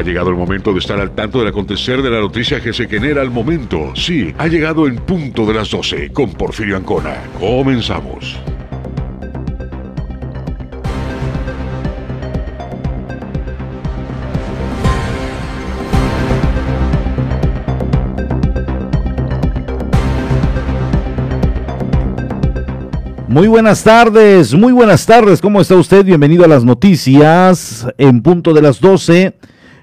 Ha llegado el momento de estar al tanto del acontecer de la noticia que se genera al momento. Sí, ha llegado en punto de las 12 con Porfirio Ancona. Comenzamos. Muy buenas tardes, muy buenas tardes, ¿cómo está usted? Bienvenido a las noticias en punto de las 12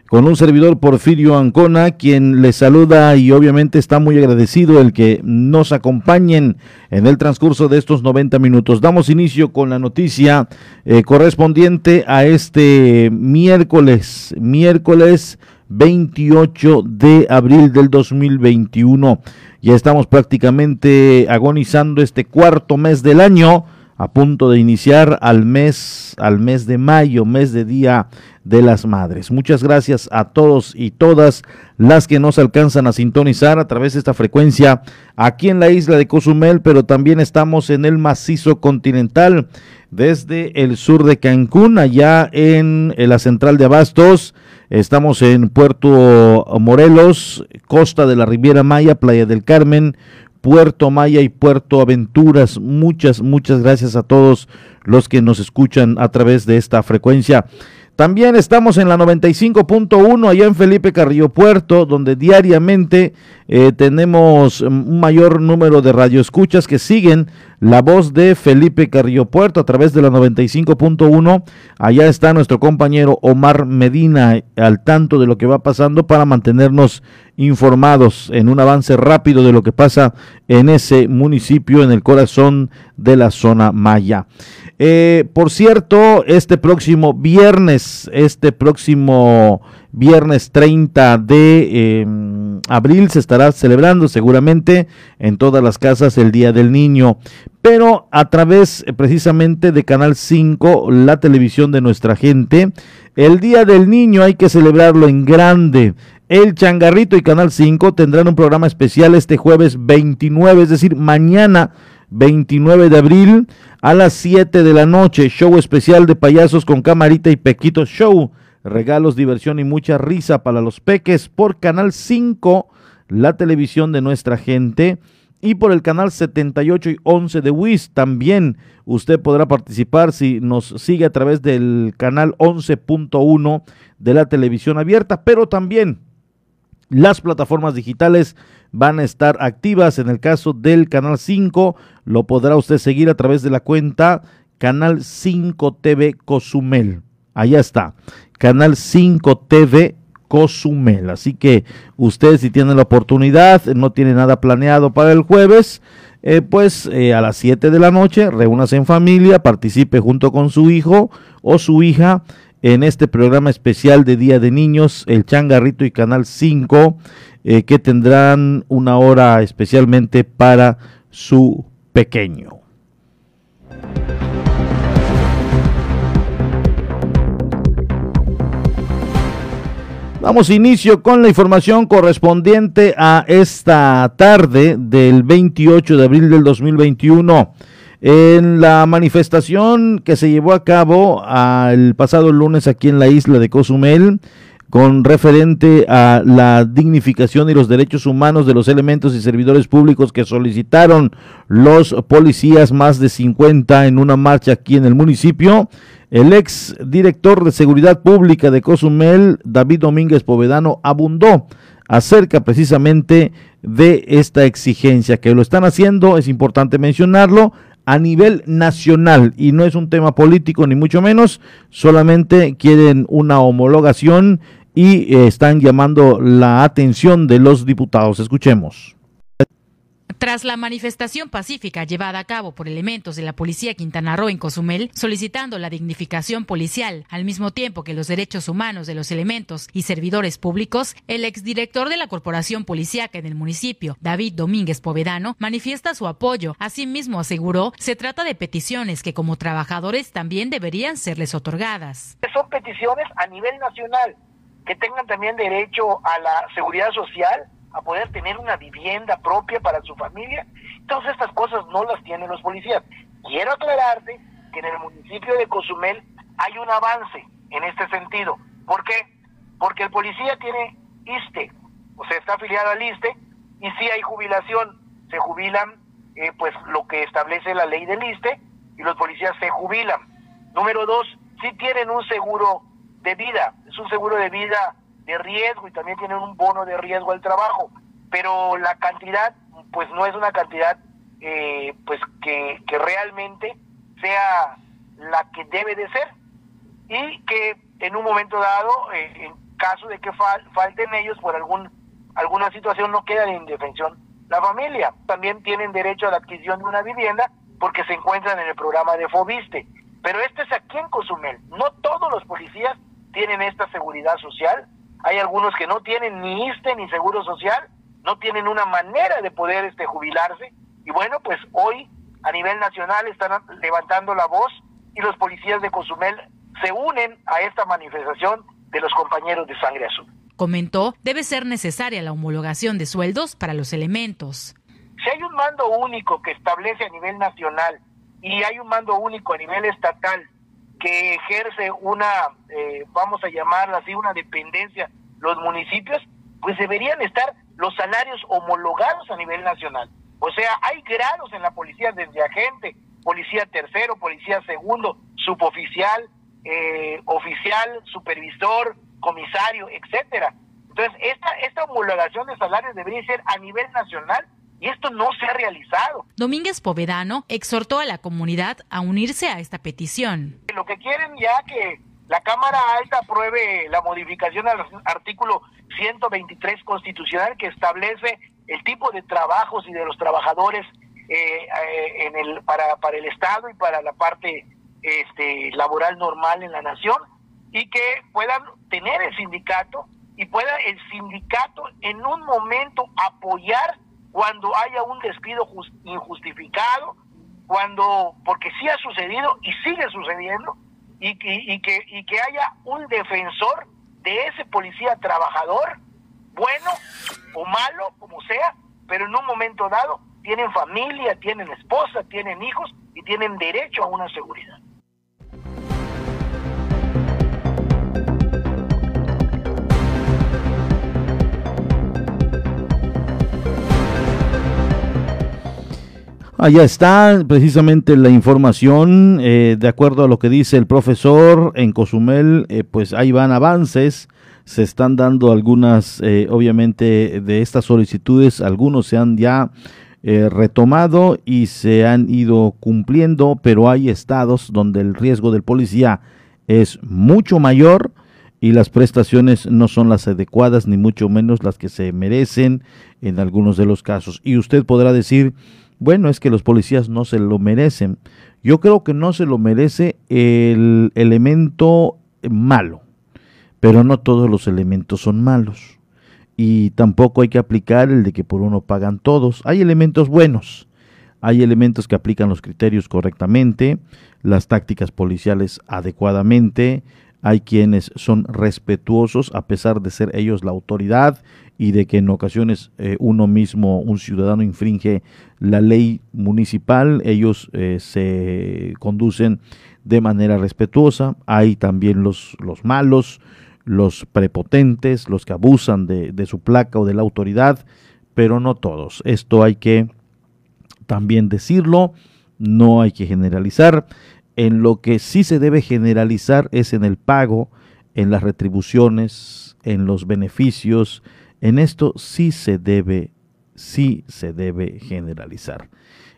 con un servidor Porfirio Ancona, quien le saluda y obviamente está muy agradecido el que nos acompañen en el transcurso de estos 90 minutos. Damos inicio con la noticia eh, correspondiente a este miércoles, miércoles 28 de abril del 2021. Ya estamos prácticamente agonizando este cuarto mes del año a punto de iniciar al mes, al mes de mayo, mes de Día de las Madres. Muchas gracias a todos y todas las que nos alcanzan a sintonizar a través de esta frecuencia aquí en la isla de Cozumel, pero también estamos en el macizo continental desde el sur de Cancún, allá en, la central de Abastos. Estamos en Puerto Morelos, costa de la Riviera Maya, Playa del Carmen, Puerto Maya y Puerto Aventuras. Muchas, muchas gracias a todos los que nos escuchan a través de esta frecuencia. También estamos en la 95.1 allá en Felipe Carrillo Puerto, donde diariamente eh, tenemos un mayor número de radioescuchas que siguen la voz de Felipe Carrillo Puerto a través de la 95.1. Allá está nuestro compañero Omar Medina al tanto de lo que va pasando para mantenernos informados en un avance rápido de lo que pasa en ese municipio, en el corazón de la zona Maya. Eh, por cierto, este próximo viernes, este próximo viernes 30 de em, abril se estará celebrando seguramente en todas las casas el Día del Niño, pero a través eh, precisamente de Canal 5, la televisión de nuestra gente, el Día del Niño hay que celebrarlo en grande. El Changarrito y Canal 5 tendrán un programa especial este jueves 29, es decir, mañana 29 de abril a las 7 de la noche. Show especial de payasos con camarita y Pequito Show. Regalos, diversión y mucha risa para los peques por Canal 5, la televisión de nuestra gente. Y por el canal 78 y 11 de WIS también usted podrá participar si nos sigue a través del canal 11.1 de la televisión abierta, pero también las plataformas digitales van a estar activas. En el caso del Canal 5, lo podrá usted seguir a través de la cuenta Canal 5 TV Cozumel. Allá está, Canal 5 TV Cozumel. Así que usted si tiene la oportunidad, no tiene nada planeado para el jueves, eh, pues eh, a las 7 de la noche, reúnase en familia, participe junto con su hijo o su hija en este programa especial de Día de Niños, el Changarrito y Canal 5, eh, que tendrán una hora especialmente para su pequeño. Damos inicio con la información correspondiente a esta tarde del 28 de abril del 2021. En la manifestación que se llevó a cabo el pasado lunes aquí en la isla de Cozumel, con referente a la dignificación y los derechos humanos de los elementos y servidores públicos que solicitaron los policías más de 50 en una marcha aquí en el municipio. El ex director de Seguridad Pública de Cozumel, David Domínguez Povedano, abundó acerca precisamente de esta exigencia que lo están haciendo, es importante mencionarlo, a nivel nacional y no es un tema político ni mucho menos, solamente quieren una homologación y eh, están llamando la atención de los diputados. Escuchemos. Tras la manifestación pacífica llevada a cabo por elementos de la Policía Quintana Roo en Cozumel, solicitando la dignificación policial, al mismo tiempo que los derechos humanos de los elementos y servidores públicos, el exdirector de la Corporación Policíaca en el municipio, David Domínguez Povedano, manifiesta su apoyo. Asimismo, aseguró, se trata de peticiones que como trabajadores también deberían serles otorgadas. Son peticiones a nivel nacional, que tengan también derecho a la seguridad social, a poder tener una vivienda propia para su familia. Todas estas cosas no las tienen los policías. Quiero aclararte que en el municipio de Cozumel hay un avance en este sentido. ¿Por qué? Porque el policía tiene ISTE, o sea, está afiliado al ISTE, y si hay jubilación, se jubilan eh, pues lo que establece la ley del ISTE, y los policías se jubilan. Número dos, si tienen un seguro de vida, es un seguro de vida de riesgo y también tienen un bono de riesgo al trabajo, pero la cantidad pues no es una cantidad eh, pues que, que realmente sea la que debe de ser y que en un momento dado, eh, en caso de que falten ellos por algún alguna situación, no queda en indefensión la familia. También tienen derecho a la adquisición de una vivienda porque se encuentran en el programa de Fobiste. Pero este es aquí en Cozumel. No todos los policías tienen esta seguridad social hay algunos que no tienen ni ISTE ni seguro social, no tienen una manera de poder este jubilarse y bueno, pues hoy a nivel nacional están levantando la voz y los policías de Cozumel se unen a esta manifestación de los compañeros de Sangre Azul. Comentó, debe ser necesaria la homologación de sueldos para los elementos. Si hay un mando único que establece a nivel nacional y hay un mando único a nivel estatal que ejerce una, eh, vamos a llamarla así, una dependencia, los municipios, pues deberían estar los salarios homologados a nivel nacional. O sea, hay grados en la policía desde agente, policía tercero, policía segundo, suboficial, eh, oficial, supervisor, comisario, etcétera. Entonces, esta, esta homologación de salarios debería ser a nivel nacional y esto no se ha realizado. Domínguez Povedano exhortó a la comunidad a unirse a esta petición. Lo que quieren ya que la Cámara Alta apruebe la modificación al artículo 123 constitucional que establece el tipo de trabajos y de los trabajadores eh, eh, en el para, para el Estado y para la parte este, laboral normal en la nación y que puedan tener el sindicato y pueda el sindicato en un momento apoyar cuando haya un despido injustificado, cuando, porque sí ha sucedido y sigue sucediendo, y, y, que, y que haya un defensor de ese policía trabajador, bueno o malo, como sea, pero en un momento dado tienen familia, tienen esposa, tienen hijos y tienen derecho a una seguridad. Allá está precisamente la información, eh, de acuerdo a lo que dice el profesor en Cozumel, eh, pues ahí van avances, se están dando algunas, eh, obviamente, de estas solicitudes, algunos se han ya retomado y se han ido cumpliendo, pero hay estados donde el riesgo del policía es mucho mayor y las prestaciones no son las adecuadas, ni mucho menos las que se merecen en algunos de los casos. Y usted podrá decir, bueno, es que los policías no se lo merecen. Yo creo que no se lo merece el elemento malo, pero no todos los elementos son malos. Y tampoco hay que aplicar el de que por uno pagan todos. Hay elementos buenos, hay elementos que aplican los criterios correctamente, las tácticas policiales adecuadamente, hay quienes son respetuosos a pesar de ser ellos la autoridad y de que en ocasiones eh, uno mismo, un ciudadano, infringe la ley municipal, ellos eh, se conducen de manera respetuosa. Hay también los, los malos, los prepotentes, los que abusan de, de su placa o de la autoridad, pero no todos. Esto hay que también decirlo, no hay que generalizar. En lo que sí se debe generalizar es en el pago, en las retribuciones, en los beneficios. En esto sí se debe, sí se debe generalizar.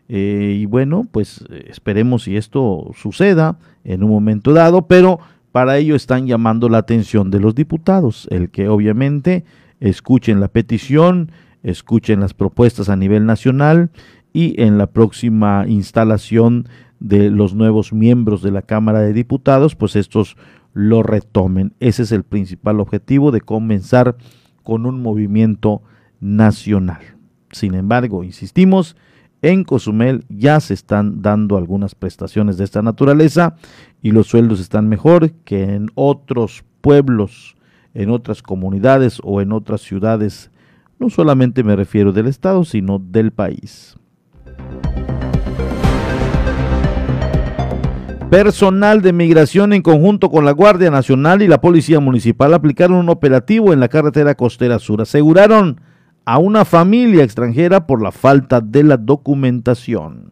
Eh, y bueno, pues esperemos si esto suceda en un momento dado, pero para ello están llamando la atención de los diputados, el que obviamente escuchen la petición, escuchen las propuestas a nivel nacional y en la próxima instalación de los nuevos miembros de la Cámara de Diputados, pues estos lo retomen. Ese es el principal objetivo de comenzar con un movimiento nacional. Sin embargo, insistimos, en Cozumel ya se están dando algunas prestaciones de esta naturaleza y los sueldos están mejor que en otros pueblos, en otras comunidades o en otras ciudades. No solamente me refiero del Estado, sino del país. Personal de migración en conjunto con la Guardia Nacional y la Policía Municipal aplicaron un operativo en la carretera costera sur. Aseguraron a una familia extranjera por la falta de la documentación.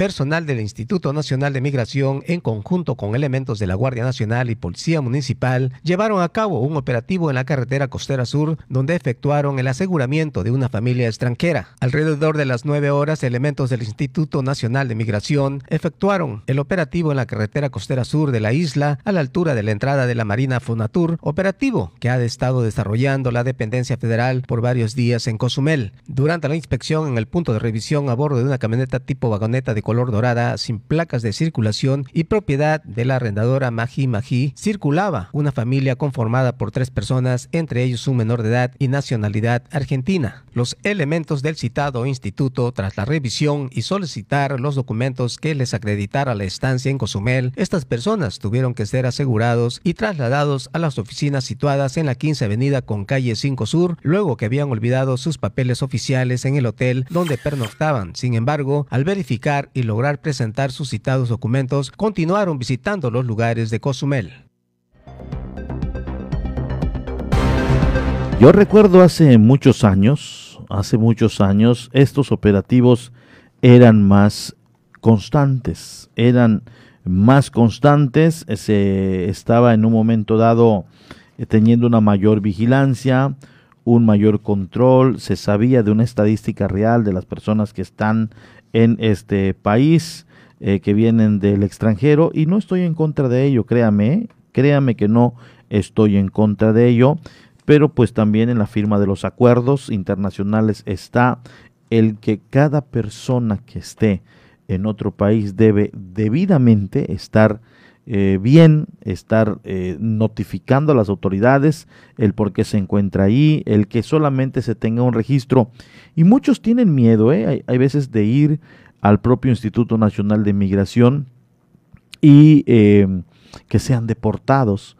Personal del Instituto Nacional de Migración, en conjunto con elementos de la Guardia Nacional y Policía Municipal, llevaron a cabo un operativo en la carretera costera sur, donde efectuaron el aseguramiento de una familia extranjera. Alrededor de las nueve horas, elementos del Instituto Nacional de Migración efectuaron el operativo en la carretera costera sur de la isla, a la altura de la entrada de la Marina Fonatur, operativo que ha estado desarrollando la dependencia federal por varios días en Cozumel. Durante la inspección en el punto de revisión a bordo de una camioneta tipo vagoneta de color dorada sin placas de circulación y propiedad de la arrendadora Maji Maji, circulaba una familia conformada por tres personas, entre ellos un menor de edad y nacionalidad argentina. Los elementos del citado instituto, tras la revisión y solicitar los documentos que les acreditara la estancia en Cozumel, estas personas tuvieron que ser asegurados y trasladados a las oficinas situadas en la 15 Avenida con calle 5 Sur, luego que habían olvidado sus papeles oficiales en el hotel donde pernoctaban. Sin embargo, al verificar y lograr presentar sus citados documentos, continuaron visitando los lugares de Cozumel. Yo recuerdo hace muchos años, hace muchos años, estos operativos eran más constantes, eran más constantes, se estaba en un momento dado eh, teniendo una mayor vigilancia, un mayor control, se sabía de una estadística real de las personas que están en este país, eh, que vienen del extranjero, y no estoy en contra de ello, créame, créame que no estoy en contra de ello, pero pues también en la firma de los acuerdos internacionales está el que cada persona que esté en otro país debe debidamente estar eh, bien, estar eh, notificando a las autoridades el por qué se encuentra ahí, el que solamente se tenga un registro. Y muchos tienen miedo, ¿eh? hay, veces de ir al propio Instituto Nacional de Migración y que sean deportados.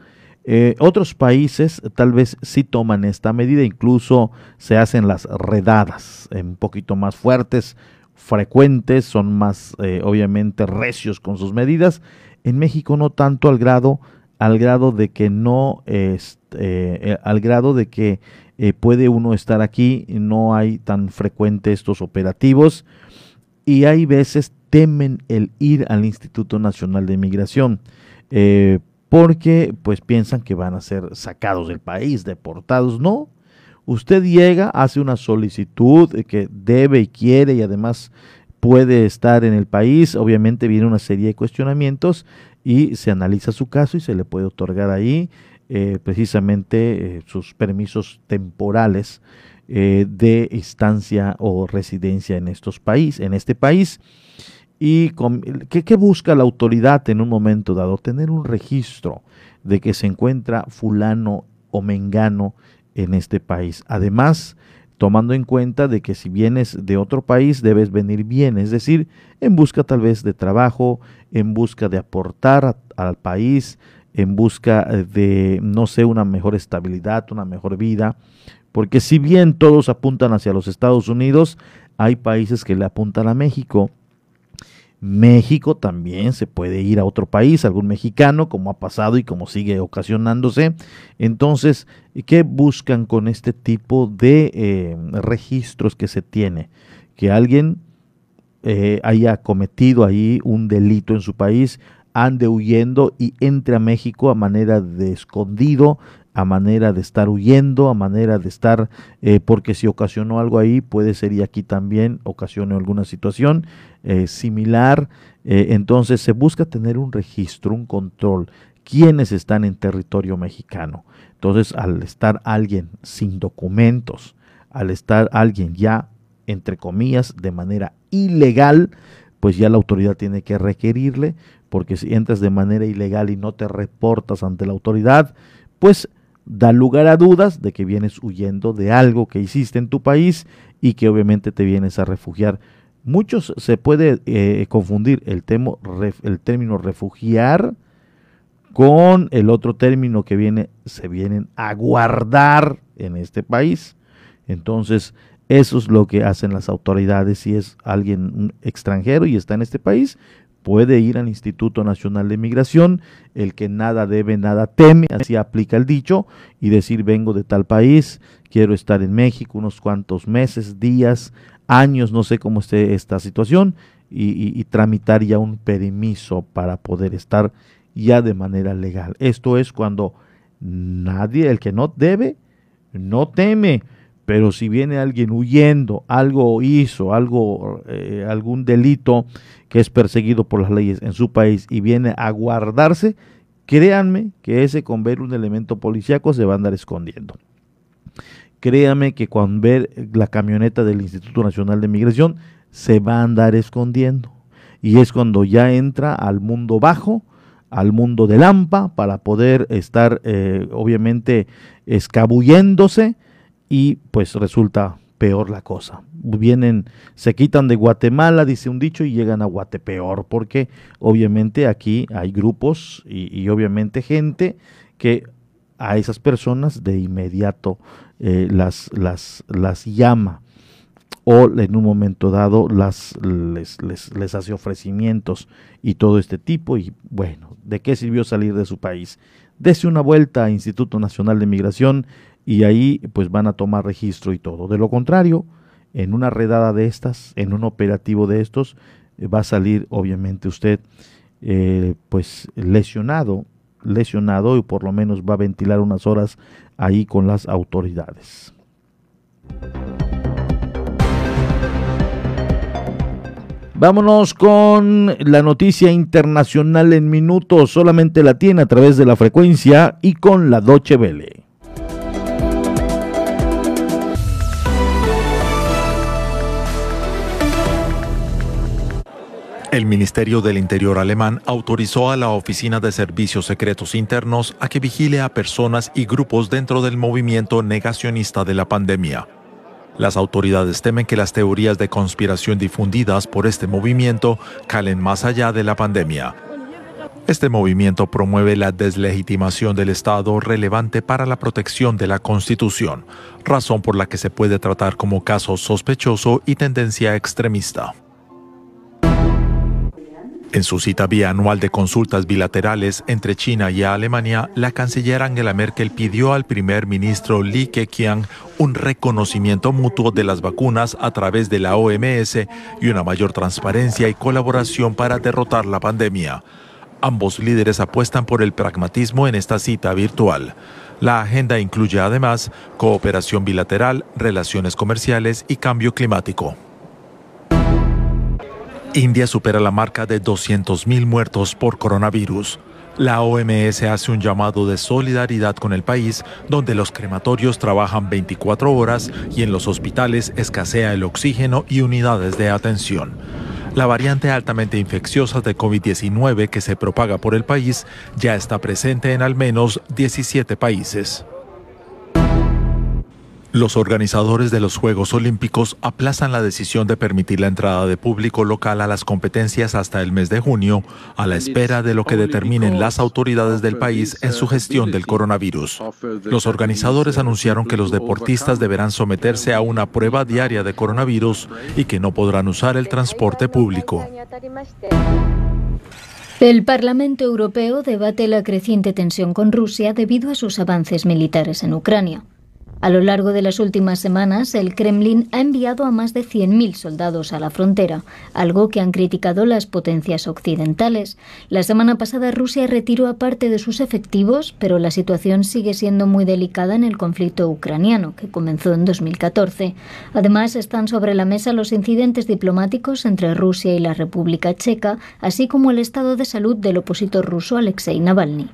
otros países tal vez sí toman esta medida, incluso se hacen las redadas un poquito más fuertes, frecuentes, son más obviamente recios con sus medidas en México no tanto al grado, al grado de que no, este, eh, al grado de que eh, puede uno estar aquí, no hay tan frecuente estos operativos y hay veces temen el ir al Instituto Nacional de Migración. Eh, porque pues piensan que van a ser sacados del país, deportados. No, usted llega, hace una solicitud que debe y quiere y además puede estar en el país. Obviamente viene una serie de cuestionamientos y se analiza su caso y se le puede otorgar ahí eh, precisamente eh, sus permisos temporales eh, de estancia o residencia en estos países, en este país. ¿Y ¿qué, busca la autoridad en un momento dado? Tener un registro de que se encuentra fulano o mengano en este país. Además, tomando en cuenta de que si vienes de otro país debes venir bien, es decir, en busca tal vez de trabajo, en busca de aportar al país, en busca eh, de, no sé, una mejor estabilidad, una mejor vida, porque si bien todos apuntan hacia los Estados Unidos, hay países que le apuntan a México México también se puede ir a otro país, algún mexicano, como ha pasado y como sigue ocasionándose. Entonces, ¿qué buscan con este tipo de eh, registros que se tiene? Que alguien eh, haya cometido ahí un delito en su país, ande huyendo y entre a México a manera de escondido, a manera de estar huyendo, a manera de estar, eh, porque si ocasionó algo ahí, puede ser y aquí también ocasione alguna situación eh, similar. Eh, entonces se busca tener un registro, un control, quiénes están en territorio mexicano. Entonces al estar alguien sin documentos, al estar alguien ya, entre comillas, de manera ilegal, pues ya la autoridad tiene que requerirle, porque si entras de manera ilegal y no te reportas ante la autoridad, pues da lugar a dudas de que vienes huyendo de algo que hiciste en tu país y que obviamente te vienes a refugiar. Muchos se puede eh, confundir el, el término refugiar con el otro término que viene, se vienen a guardar en este país. Entonces, eso es lo que hacen las autoridades. Si es alguien extranjero y está en este país, puede ir al Instituto Nacional de Migración, el que nada debe, nada teme, así aplica el dicho, y decir vengo de tal país, quiero estar en México unos cuantos meses, días, años, no sé cómo esté esta situación, y, tramitar ya un permiso para poder estar ya de manera legal. Esto es cuando nadie, el que no debe, no teme. Pero si viene alguien huyendo, algo hizo, algo, eh, algún delito que es perseguido por las leyes en su país y viene a guardarse, créanme que ese con ver un elemento policíaco se va a andar escondiendo. Créanme que con ver la camioneta del Instituto Nacional de Migración se va a andar escondiendo. Y es cuando ya entra al mundo bajo, al mundo del AMPA, para poder estar eh, obviamente escabulléndose y pues resulta peor la cosa. Vienen, se quitan de Guatemala, dice un dicho, y llegan a Guatepeor, porque obviamente aquí hay grupos y, obviamente gente que a esas personas de inmediato eh, las, las, las llama o en un momento dado las, les, les, les, hace ofrecimientos y todo este tipo. Y bueno, ¿de qué sirvió salir de su país? Dese una vuelta a Instituto Nacional de Migración y ahí pues van a tomar registro y todo. De lo contrario, en una redada de estas, en un operativo de estos, va a salir obviamente usted eh, pues lesionado, lesionado y por lo menos va a ventilar unas horas ahí con las autoridades. Vámonos con la noticia internacional en minutos. Solamente la tiene a través de la frecuencia y con la Doche Vele. El Ministerio del Interior alemán autorizó a la Oficina de Servicios Secretos Internos a que vigile a personas y grupos dentro del movimiento negacionista de la pandemia. Las autoridades temen que las teorías de conspiración difundidas por este movimiento calen más allá de la pandemia. Este movimiento promueve la deslegitimación del Estado relevante para la protección de la Constitución, razón por la que se puede tratar como caso sospechoso y tendencia extremista. En su cita bianual de consultas bilaterales entre China y Alemania, la canciller Angela Merkel pidió al primer ministro Li Keqiang un reconocimiento mutuo de las vacunas a través de la OMS y una mayor transparencia y colaboración para derrotar la pandemia. Ambos líderes apuestan por el pragmatismo en esta cita virtual. La agenda incluye además cooperación bilateral, relaciones comerciales y cambio climático. India supera la marca de 200.000 muertos por coronavirus. La OMS hace un llamado de solidaridad con el país, donde los crematorios trabajan 24 horas y en los hospitales escasea el oxígeno y unidades de atención. La variante altamente infecciosa de COVID-19 que se propaga por el país ya está presente en al menos 17 países. Los organizadores de los Juegos Olímpicos aplazan la decisión de permitir la entrada de público local a las competencias hasta el mes de junio, a la espera de lo que determinen las autoridades del país en su gestión del coronavirus. Los organizadores anunciaron que los deportistas deberán someterse a una prueba diaria de coronavirus y que no podrán usar el transporte público. El Parlamento Europeo debate la creciente tensión con Rusia debido a sus avances militares en Ucrania. A lo largo de las últimas semanas, el Kremlin ha enviado a más de 100.000 soldados a la frontera, algo que han criticado las potencias occidentales. La semana pasada Rusia retiró a parte de sus efectivos, pero la situación sigue siendo muy delicada en el conflicto ucraniano, que comenzó en 2014. Además, están sobre la mesa los incidentes diplomáticos entre Rusia y la República Checa, así como el estado de salud del opositor ruso Alexei Navalny.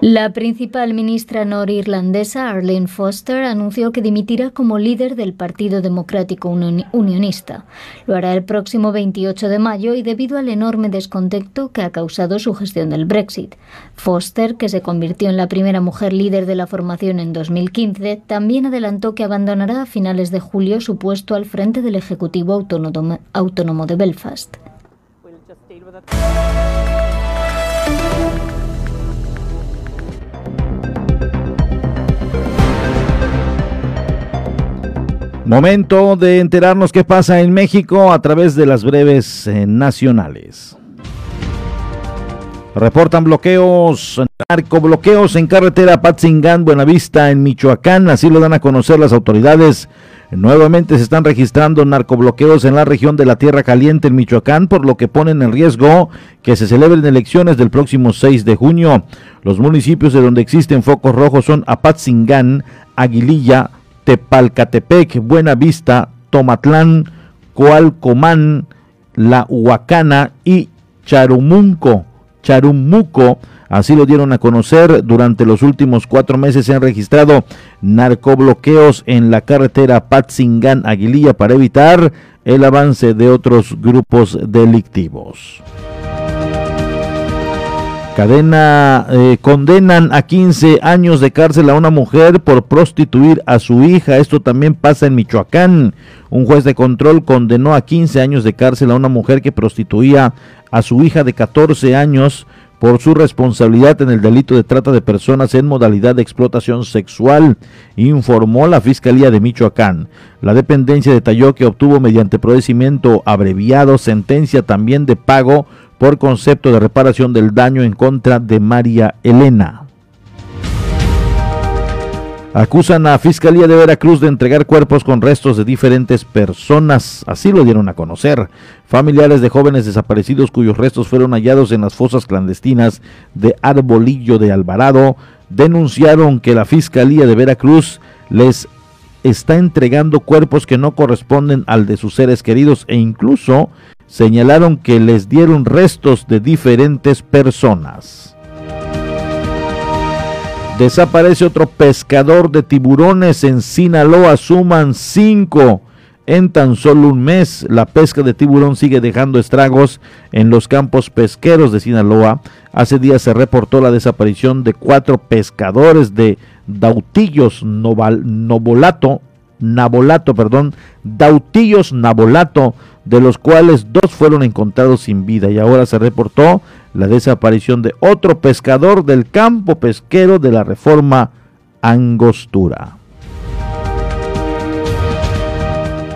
La principal ministra norirlandesa, Arlene Foster, anunció que dimitirá como líder del Partido Democrático Unionista. Lo hará el próximo 28 de mayo y debido al enorme descontento que ha causado su gestión del Brexit. Foster, que se convirtió en la primera mujer líder de la formación en 2015, también adelantó que abandonará a finales de julio su puesto al frente del Ejecutivo Autónomo de Belfast. Momento de enterarnos qué pasa en México a través de las breves eh, nacionales. Reportan bloqueos, narcobloqueos en carretera Patzingán, Buenavista, en Michoacán. Así lo dan a conocer las autoridades. Nuevamente se están registrando narcobloqueos en la región de la Tierra Caliente en Michoacán, por lo que ponen en riesgo que se celebren elecciones del próximo 6 de junio. Los municipios de donde existen focos rojos son Apatzingán, Aguililla, Tepalcatepec, Buenavista, Tomatlán, Coalcomán, La Huacana y Charumunco. Charumuco, así lo dieron a conocer. Durante los últimos cuatro meses se han registrado narcobloqueos en la carretera Patzingán Aguililla para evitar el avance de otros grupos delictivos. Cadena eh, condenan a 15 años de cárcel a una mujer por prostituir a su hija. Esto también pasa en Michoacán. Un juez de control condenó a 15 años de cárcel a una mujer que prostituía a su hija de 14 años por su responsabilidad en el delito de trata de personas en modalidad de explotación sexual, informó la Fiscalía de Michoacán. La dependencia detalló que obtuvo mediante procedimiento abreviado sentencia también de pago por concepto de reparación del daño en contra de María Elena. Acusan a Fiscalía de Veracruz de entregar cuerpos con restos de diferentes personas. Así lo dieron a conocer. Familiares de jóvenes desaparecidos cuyos restos fueron hallados en las fosas clandestinas de Arbolillo de Alvarado denunciaron que la Fiscalía de Veracruz les está entregando cuerpos que no corresponden al de sus seres queridos e incluso señalaron que les dieron restos de diferentes personas. Desaparece otro pescador de tiburones en Sinaloa, suman cinco en tan solo un mes. La pesca de tiburón sigue dejando estragos en los campos pesqueros de Sinaloa. Hace días se reportó la desaparición de cuatro pescadores de Dautillos Nobolato, Nabolato, perdón, Dautillos Nabolato, de los cuales dos fueron encontrados sin vida y ahora se reportó la desaparición de otro pescador del campo pesquero de la reforma Angostura.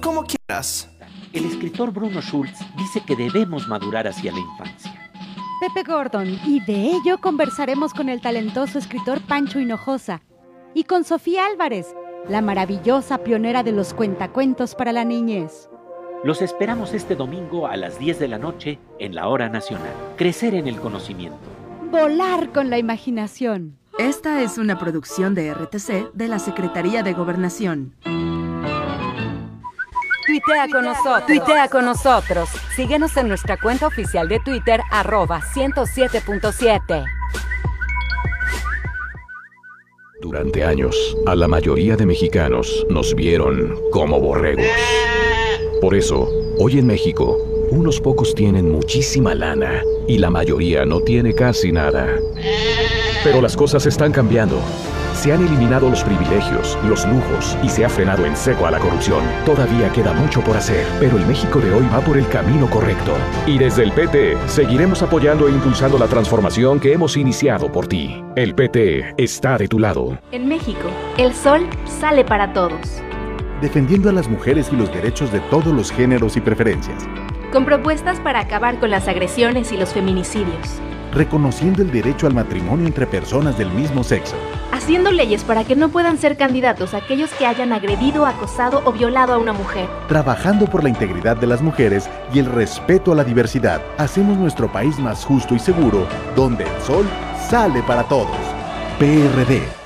Como quieras. El escritor Bruno Schultz dice que debemos madurar hacia la infancia. Pepe Gordon, y de ello conversaremos con el talentoso escritor Pancho Hinojosa y con Sofía Álvarez, la maravillosa pionera de los cuentacuentos para la niñez. Los esperamos este domingo a las 10 de la noche en la Hora Nacional. Crecer en el conocimiento. Volar con la imaginación. Esta es una producción de RTC de la Secretaría de Gobernación. Tuitea con nosotros. Tuitea con nosotros. Síguenos en nuestra cuenta oficial de Twitter, arroba 107.7. Durante años, a la mayoría de mexicanos nos vieron como borregos. Por eso, hoy en México, unos pocos tienen muchísima lana y la mayoría no tiene casi nada. Pero las cosas están cambiando. Se han eliminado los privilegios, los lujos y se ha frenado en seco a la corrupción. Todavía queda mucho por hacer, pero el México de hoy va por el camino correcto. Y desde el PT seguiremos apoyando e impulsando la transformación que hemos iniciado por ti. El PT está de tu lado. En México, el sol sale para todos. Defendiendo a las mujeres y los derechos de todos los géneros y preferencias. Con propuestas para acabar con las agresiones y los feminicidios reconociendo el derecho al matrimonio entre personas del mismo sexo. Haciendo leyes para que no puedan ser candidatos aquellos que hayan agredido, acosado o violado a una mujer. Trabajando por la integridad de las mujeres y el respeto a la diversidad, hacemos nuestro país más justo y seguro, donde el sol sale para todos. PRD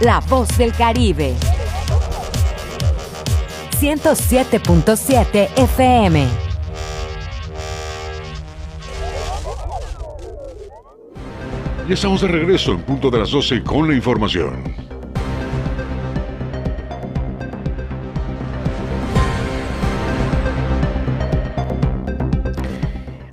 La voz del Caribe. 107.7 FM. Ya estamos de regreso en punto de las 12 con la información.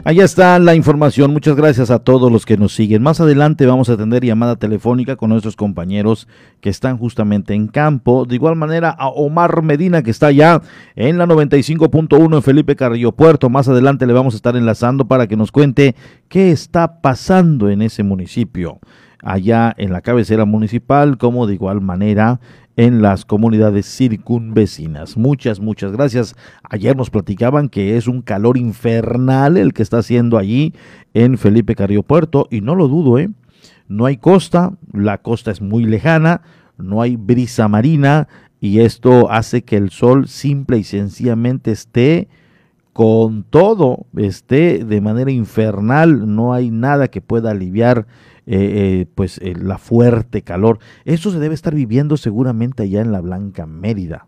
Allá está la información. Muchas gracias a todos los que nos siguen. Más adelante vamos a tener llamada telefónica con nuestros compañeros que están justamente en campo. De igual manera a Omar Medina que está allá en la 95.1 en Felipe Carrillo Puerto. Más adelante le vamos a estar enlazando para que nos cuente qué está pasando en ese municipio. Allá en la cabecera municipal, como de igual manera en las comunidades circunvecinas. Muchas, muchas gracias. Ayer nos platicaban que es un calor infernal el que está haciendo allí en Felipe Carrillo Puerto y no lo dudo, ¿eh? No hay costa, la costa es muy lejana, no hay brisa marina y esto hace que el sol simple y sencillamente esté con todo, esté de manera infernal, no hay nada que pueda aliviar eh, eh, pues eh, la fuerte calor. Eso se debe estar viviendo seguramente allá en la Blanca Mérida,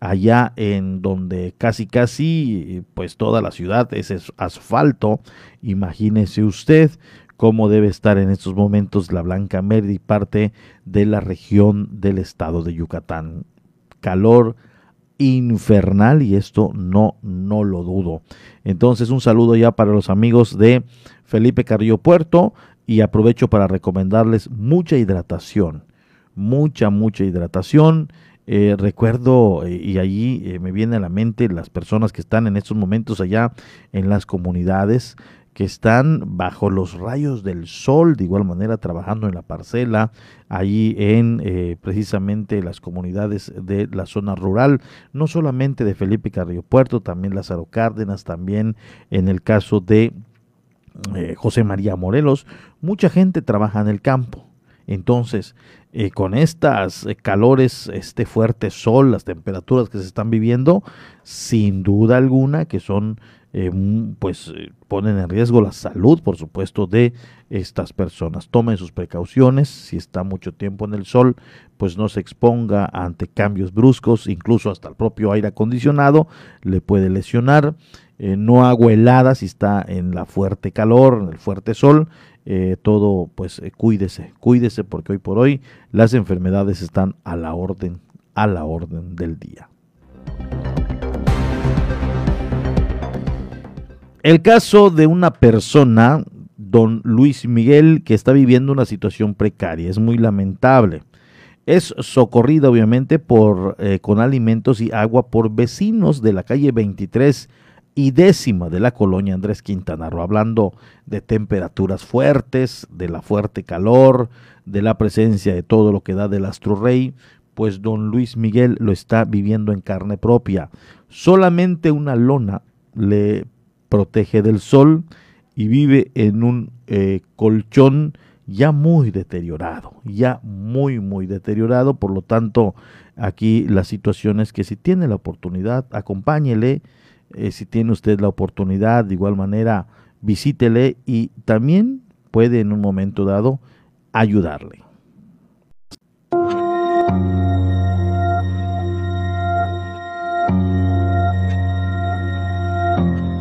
allá en donde casi casi pues toda la ciudad es asfalto. Imagínese usted cómo debe estar en estos momentos la Blanca Mérida y parte de la región del estado de Yucatán. Calor infernal y esto no no lo dudo. Entonces un saludo ya para los amigos de Felipe Carrillo Puerto, y aprovecho para recomendarles mucha hidratación, mucha, mucha hidratación. Eh, recuerdo, eh, y allí eh, me viene a la mente las personas que están en estos momentos allá en las comunidades, que están bajo los rayos del sol, de igual manera trabajando en la parcela, allí en precisamente las comunidades de la zona rural, no solamente de Felipe Carrillo Puerto, también Lázaro Cárdenas, también en el caso de eh, José María Morelos, mucha gente trabaja en el campo. Entonces, eh, con estas eh, calores, este fuerte sol, las temperaturas que se están viviendo, sin duda alguna que son, pues, ponen en riesgo la salud, por supuesto, de estas personas. Tomen sus precauciones, si está mucho tiempo en el sol, pues no se exponga ante cambios bruscos, incluso hasta el propio aire acondicionado le puede lesionar. Eh, no agua helada si está en la fuerte calor, en el fuerte sol, eh, todo pues eh, cuídese, cuídese porque hoy por hoy las enfermedades están a la orden, a la orden del día. El caso de una persona, don Luis Miguel, que está viviendo una situación precaria, es muy lamentable. Es socorrida obviamente por, con alimentos y agua por vecinos de la calle 23 y décima de la colonia Andrés Quintana Roo, hablando de temperaturas fuertes, de la fuerte calor, de la presencia de todo lo que da del astro rey, pues don Luis Miguel lo está viviendo en carne propia. Solamente una lona le protege del sol y vive en un eh, colchón ya muy deteriorado, ya muy, muy deteriorado. Por lo tanto, aquí la situación es que si tiene la oportunidad, acompáñele. Eh, si tiene usted la oportunidad, de igual manera, visítele y también puede en un momento dado ayudarle.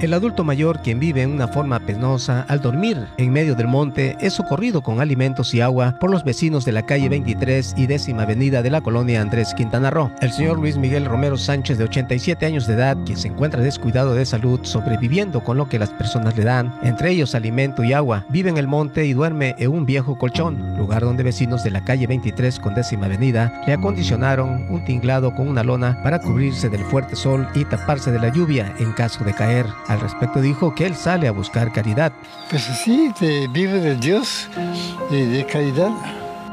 El adulto mayor, quien vive en una forma penosa al dormir en medio del monte, es socorrido con alimentos y agua por los vecinos de la calle 23 y décima avenida de la colonia Andrés Quintana Roo. El señor Luis Miguel Romero Sánchez, de 87 años de edad, quien se encuentra descuidado de salud, sobreviviendo con lo que las personas le dan, entre ellos alimento y agua, vive en el monte y duerme en un viejo colchón, lugar donde vecinos de la calle 23 con décima avenida le acondicionaron un tinglado con una lona para cubrirse del fuerte sol y taparse de la lluvia en caso de caer. Respecto dijo que él sale a buscar caridad. Pues sí, de, vive de Dios, de, de caridad.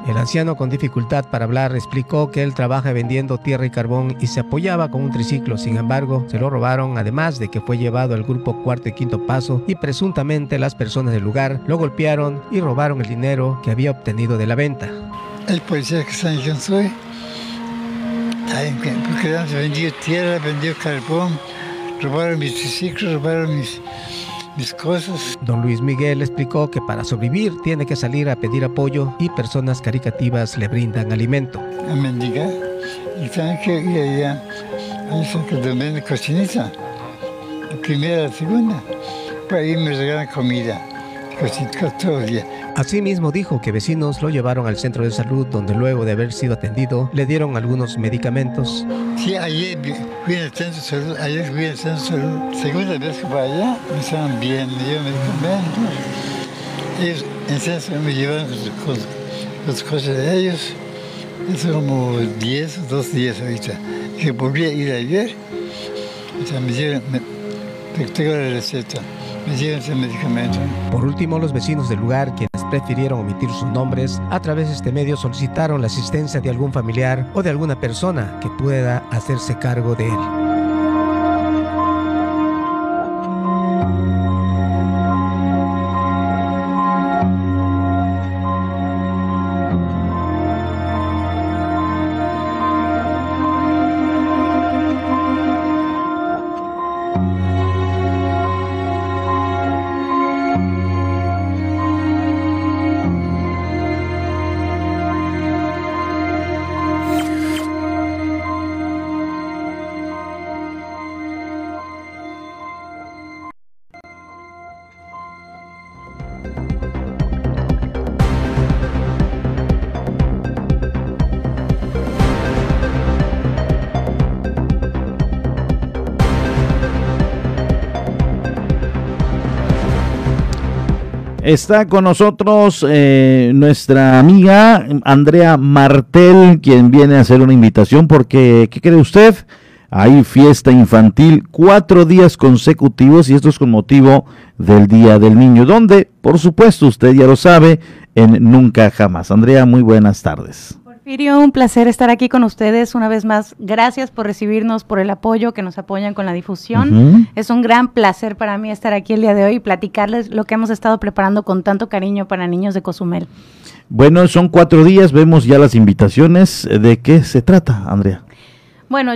El anciano con dificultad para hablar explicó que él trabaja vendiendo tierra y carbón y se apoyaba con un triciclo, sin embargo se lo robaron además de que fue llevado al grupo cuarto y quinto paso y presuntamente las personas del lugar lo golpearon y robaron el dinero que había obtenido de la venta. El policía que sabe quién soy, porque vendió tierra, vendió carbón, robaron mis triciclos, robaron mis, mis cosas. Don Luis Miguel explicó que para sobrevivir tiene que salir a pedir apoyo y personas caricativas le brindan alimento. A mendigar. Y saben que ir allá, cerca de la cocinita, la primera, la segunda, por ahí me regalan comida, cocina todo el día. Asimismo dijo que vecinos lo llevaron al centro de salud donde luego de haber sido atendido le dieron algunos medicamentos. Sí, ayer fui al centro de salud, ayer fui al centro de salud, segunda vez que voy allá, me estaban bien, me dieron medicamentos. Ellos en centro me llevaron las cosas de ellos, eso como 10 o 2 días ahorita. Que volví a ir ayer, o sea, me dieron, me, tengo la receta, Por último, los vecinos del lugar, quienes prefirieron omitir sus nombres, a través de este medio solicitaron la asistencia de algún familiar o de alguna persona que pueda hacerse cargo de él. Está con nosotros eh, nuestra amiga Andrea Martel, quien viene a hacer una invitación porque, ¿qué cree usted? Hay fiesta infantil cuatro días consecutivos y esto es con motivo del Día del Niño, donde, por supuesto, usted ya lo sabe, en Nunca Jamás. Andrea, muy buenas tardes. Porfirio, un placer estar aquí con ustedes una vez más. Gracias por recibirnos, por el apoyo que nos apoyan con la difusión. Es un gran placer para mí estar aquí el día de hoy y platicarles lo que hemos estado preparando con tanto cariño para niños de Cozumel. Bueno, son cuatro días, vemos ya las invitaciones. ¿De qué se trata, Andrea? Bueno,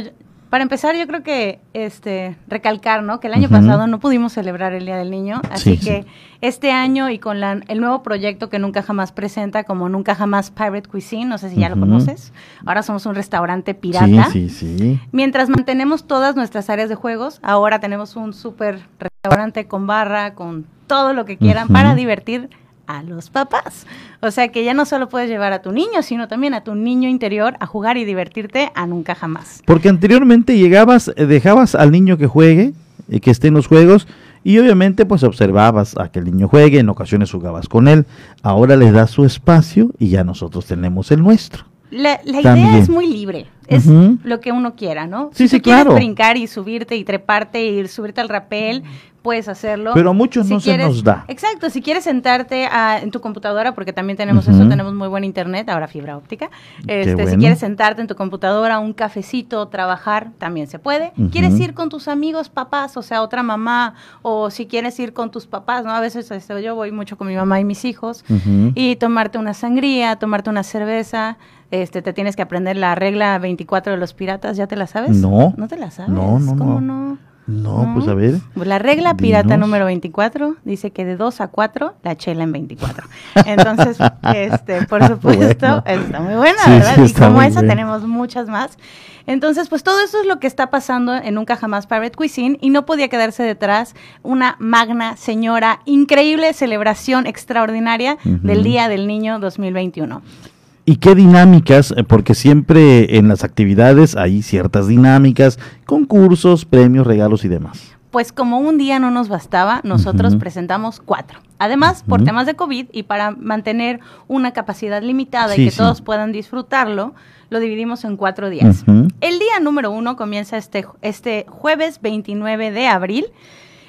para empezar yo creo que este recalcar, ¿no? Que el año pasado no pudimos celebrar el Día del Niño, así Sí, que este año y con la- el nuevo proyecto que Nunca Jamás presenta como Nunca Jamás Pirate Cuisine, no sé si ya lo conoces. Ahora somos un restaurante pirata. Sí, sí, sí. Mientras mantenemos todas nuestras áreas de juegos, ahora tenemos un súper restaurante con barra, con todo lo que quieran para divertir a los papás. O sea que ya no solo puedes llevar a tu niño, sino también a tu niño interior a jugar y divertirte a nunca jamás. Porque anteriormente llegabas, eh, dejabas al niño que juegue, y que esté en los juegos, y obviamente pues observabas a que el niño juegue, en ocasiones jugabas con él, ahora le das su espacio y ya nosotros tenemos el nuestro. La, la idea es muy libre. es lo que uno quiera, ¿no? Sí, si sí, tú quieres claro. brincar y subirte y treparte y subirte al rapel, puedes hacerlo. Pero a muchos no se nos da. Exacto, si quieres sentarte a- en tu computadora, porque también tenemos eso, tenemos muy buen internet, ahora fibra óptica. Este, Si quieres sentarte en tu computadora, un cafecito, trabajar, también se puede. ¿Quieres ir con tus amigos, papás, o sea, otra mamá, o si quieres ir con tus papás, ¿no? A veces este, yo voy mucho con mi mamá y mis hijos, y tomarte una sangría, tomarte una cerveza. Este, te tienes que aprender la regla 24 de los piratas, ¿ya te la sabes? No. ¿No te la sabes? No, no, ¿Cómo no. no? No, pues a ver. La regla pirata Dinos. número 24 dice que de 2 a 4 la chela en 24. Entonces, este, por supuesto, Bueno. está muy buena, Sí, ¿verdad? sí, y como esa tenemos muchas más. Entonces, pues todo eso es lo que está pasando en Nunca Jamás Pirate Cuisine y no podía quedarse detrás una magna señora, increíble celebración extraordinaria del. Día del Niño 2021. ¿Y qué dinámicas? Eh, Porque siempre en las actividades hay ciertas dinámicas, concursos, premios, regalos y demás. Pues como un día no nos bastaba, nosotros presentamos cuatro. Además, por temas de COVID y para mantener una capacidad limitada Sí, y que sí. todos puedan disfrutarlo, lo dividimos en cuatro días. El día número uno comienza este, este jueves 29 de abril.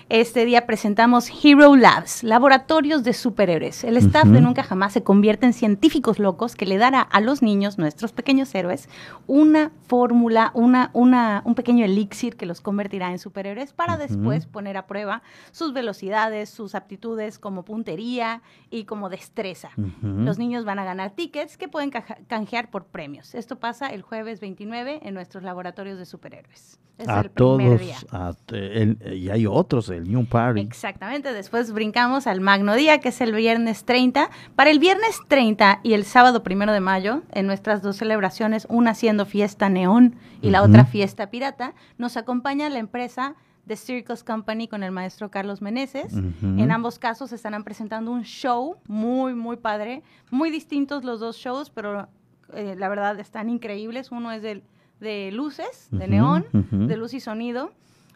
Este día presentamos Hero Labs, laboratorios de superhéroes. El staff de Nunca Jamás se convierte en científicos locos que le dará a los niños, nuestros pequeños héroes, una fórmula, una, una, un pequeño elixir que los convertirá en superhéroes para después poner a prueba sus velocidades, sus aptitudes como puntería y como destreza. Los niños van a ganar tickets que pueden canjear por premios. Esto pasa el jueves 29 en nuestros laboratorios de superhéroes. Es a el todos, día. a te- el- y hay otros, el New Party. Exactamente, después brincamos al Magno Día, que es el viernes 30. Para el viernes 30 y el sábado primero de mayo, en nuestras dos celebraciones, una siendo fiesta neón y la otra fiesta pirata, nos acompaña la empresa The Circus Company con el maestro Carlos Meneses. En ambos casos estarán presentando un show muy, muy padre, muy distintos los dos shows, pero eh, la verdad están increíbles. Uno es del- de luces, de neón, de luz y sonido.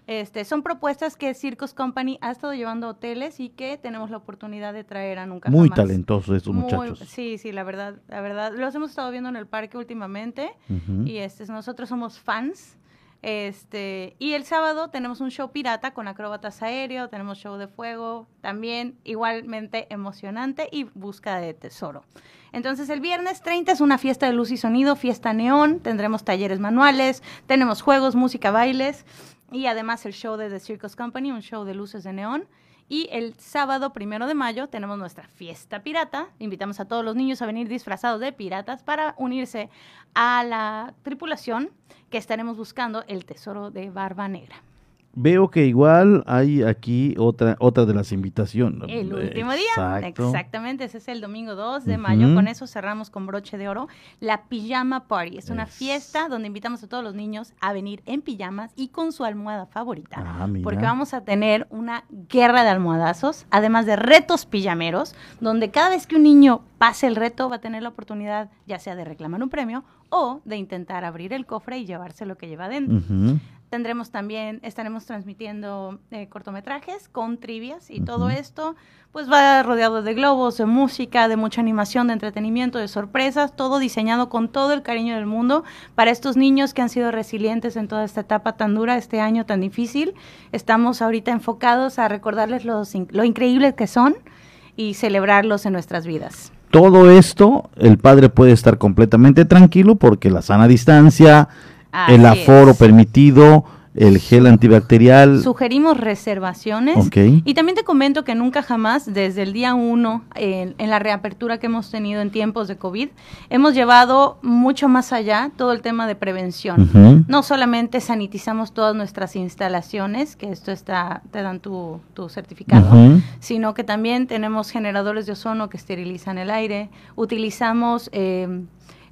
Este, son propuestas que Circus Company ha estado llevando a hoteles y que tenemos la oportunidad de traer a nunca Muy jamás. talentosos estos Muy- muchachos. Sí, sí, la verdad, la verdad. Los hemos estado viendo en el parque últimamente y este, nosotros somos fans. Este, y el sábado tenemos un show pirata con acróbatas aéreos, tenemos show de fuego, también igualmente emocionante y búsqueda de tesoro. Entonces el viernes 30 es una fiesta de luz y sonido, fiesta neón, tendremos talleres manuales, tenemos juegos, música, bailes y además el show de The Circus Company, un show de luces de neón. Y el sábado primero de mayo tenemos nuestra fiesta pirata. Invitamos a todos los niños a venir disfrazados de piratas para unirse a la tripulación que estaremos buscando el tesoro de Barba Negra. Veo que igual hay aquí otra otra de las invitaciones. El último día, Exacto. exactamente, ese es el domingo 2 de mayo. Con eso cerramos con broche de oro la Pijama Party. Es una fiesta donde invitamos a todos los niños a venir en pijamas y con su almohada favorita. Ah. Porque vamos a tener una guerra de almohadazos, además de retos pijameros, donde cada vez que un niño pase el reto va a tener la oportunidad ya sea de reclamar un premio o de intentar abrir el cofre y llevarse lo que lleva adentro. Ujú. Tendremos también, estaremos transmitiendo eh, cortometrajes con trivias y todo esto pues va rodeado de globos, de música, de mucha animación, de entretenimiento, de sorpresas, todo diseñado con todo el cariño del mundo para estos niños que han sido resilientes en toda esta etapa tan dura, este año tan difícil. Estamos ahorita enfocados a recordarles los lo increíbles que son y celebrarlos en nuestras vidas. Todo esto, el padre puede estar completamente tranquilo porque la sana distancia, el aforo es. permitido, el gel antibacterial. Sugerimos reservaciones. Ok. Y también te comento que nunca jamás, desde el día uno, en, en la reapertura que hemos tenido en tiempos de COVID, hemos llevado mucho más allá todo el tema de prevención. No solamente sanitizamos todas nuestras instalaciones, que esto está, te dan tu, tu certificado, sino que también tenemos generadores de ozono que esterilizan el aire. Utilizamos eh,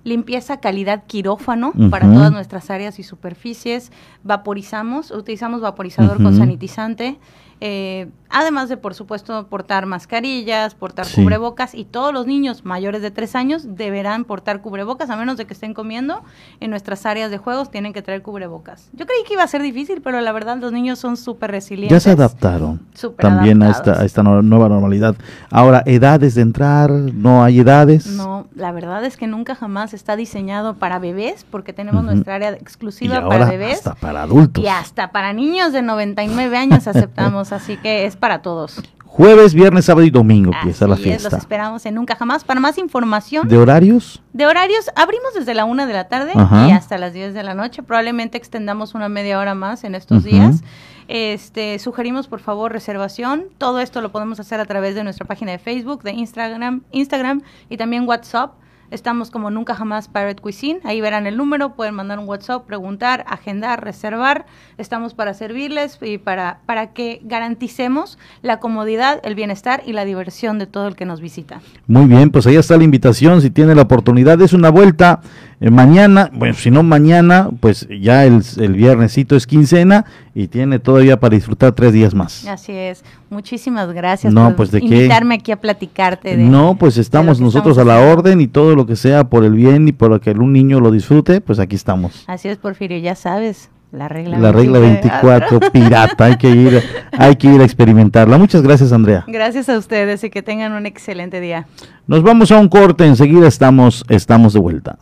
limpieza calidad quirófano para todas nuestras áreas y superficies. Vaporizamos, utilizamos vaporizador con sanitizante. Eh, además de, por supuesto, portar mascarillas, portar Sí. cubrebocas y todos los niños mayores de tres años deberán portar cubrebocas a menos de que estén comiendo en nuestras áreas de juegos tienen que traer cubrebocas. Yo creí que iba a ser difícil, pero la verdad los niños son súper resilientes. Ya se adaptaron también a esta, a esta no- nueva normalidad. Ahora, edades de entrar, no hay edades. No, la verdad es que nunca jamás está diseñado para bebés porque tenemos nuestra área y exclusiva ahora para bebés. hasta para adultos. Y hasta para niños de 99 años aceptamos, así que es para todos. Jueves, viernes, sábado y domingo empieza la Así es, los fiesta. esperamos en Nunca Jamás. Para más información ¿De horarios? de horarios, abrimos desde la una de la tarde Ajá. y hasta las 10 de la noche. Probablemente extendamos una media hora más en estos días. Este, sugerimos por favor reservación. Todo esto lo podemos hacer a través de nuestra página de Facebook, de Instagram, Instagram y también WhatsApp. Estamos como Nunca Jamás Pirate Cuisine. Ahí verán el número, pueden mandar un WhatsApp, preguntar, agendar, reservar. Estamos para servirles y para, para que garanticemos la comodidad, el bienestar y la diversión de todo el que nos visita. Muy bien, pues ahí está la invitación. Si tiene la oportunidad, es una vuelta eh, mañana. Bueno, si no mañana, pues ya el, el viernesito es quincena y tiene todavía para disfrutar tres días más. Así es. Muchísimas gracias No, por pues, ¿de qué? invitarme aquí a platicarte de No, pues estamos nosotros estamos a la orden y todo lo que sea por el bien y por que un niño lo disfrute, pues aquí estamos. Así es, Porfirio, ya sabes, la regla La regla 24, pirata, hay que ir, hay que ir a experimentarla. Muchas gracias, Andrea. Gracias a ustedes y que tengan un excelente día. Nos vamos a un corte, enseguida estamos, estamos de vuelta.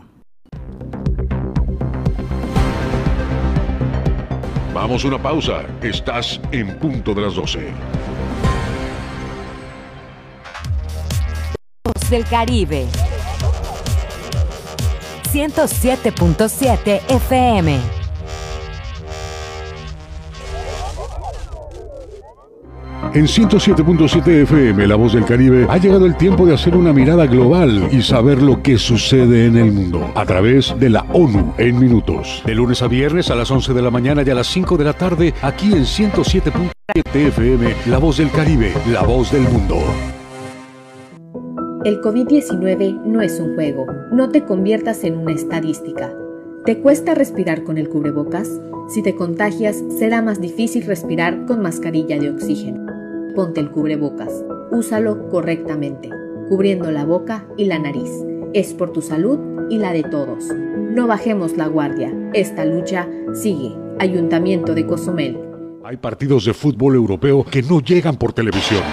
Vamos una pausa. Estás en punto de las 12. Voz del Caribe. 107.7 FM. En 107.7 FM, La Voz del Caribe, ha llegado el tiempo de hacer una mirada global y saber lo que sucede en el mundo a través de la ONU en minutos. De lunes a viernes a las 11 de la mañana y a las 5 de la tarde, aquí en 107.7 FM, La Voz del Caribe, La Voz del Mundo. El COVID-19 no es un juego. No te conviertas en una estadística. ¿Te cuesta respirar con el cubrebocas? Si te contagias, será más difícil respirar con mascarilla de oxígeno. Ponte el cubrebocas. Úsalo correctamente, cubriendo la boca y la nariz. Es por tu salud y la de todos. No bajemos la guardia. Esta lucha sigue. Ayuntamiento de Cozumel. Hay partidos de fútbol europeo que no llegan por televisión.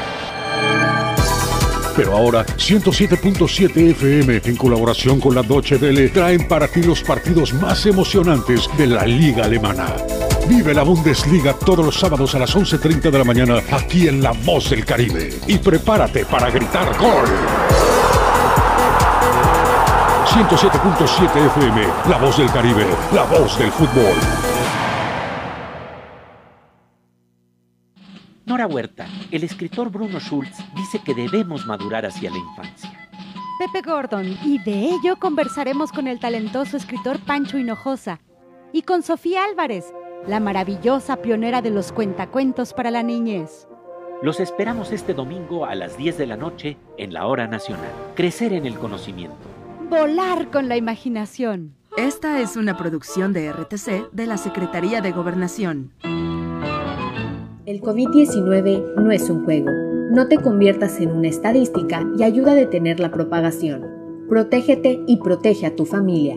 Pero ahora 107.7 FM en colaboración con la Deutsche Welle traen para ti los partidos más emocionantes de la liga alemana. Vive la Bundesliga todos los sábados a las 11.30 de la mañana aquí en La Voz del Caribe. Y prepárate para gritar gol. 107.7 FM, La Voz del Caribe, la voz del fútbol. Nora Huerta, el escritor Bruno Schulz dice que debemos madurar hacia la infancia. Pepe Gordon, y de ello conversaremos con el talentoso escritor Pancho Hinojosa y con Sofía Álvarez, la maravillosa pionera de los cuentacuentos para la niñez. Los esperamos este domingo a las 10 de la noche en la Hora Nacional. Crecer en el conocimiento. Volar con la imaginación. Esta es una producción de RTC de la Secretaría de Gobernación. El COVID-19 no es un juego. No te conviertas en una estadística y ayuda a detener la propagación. Protégete y protege a tu familia.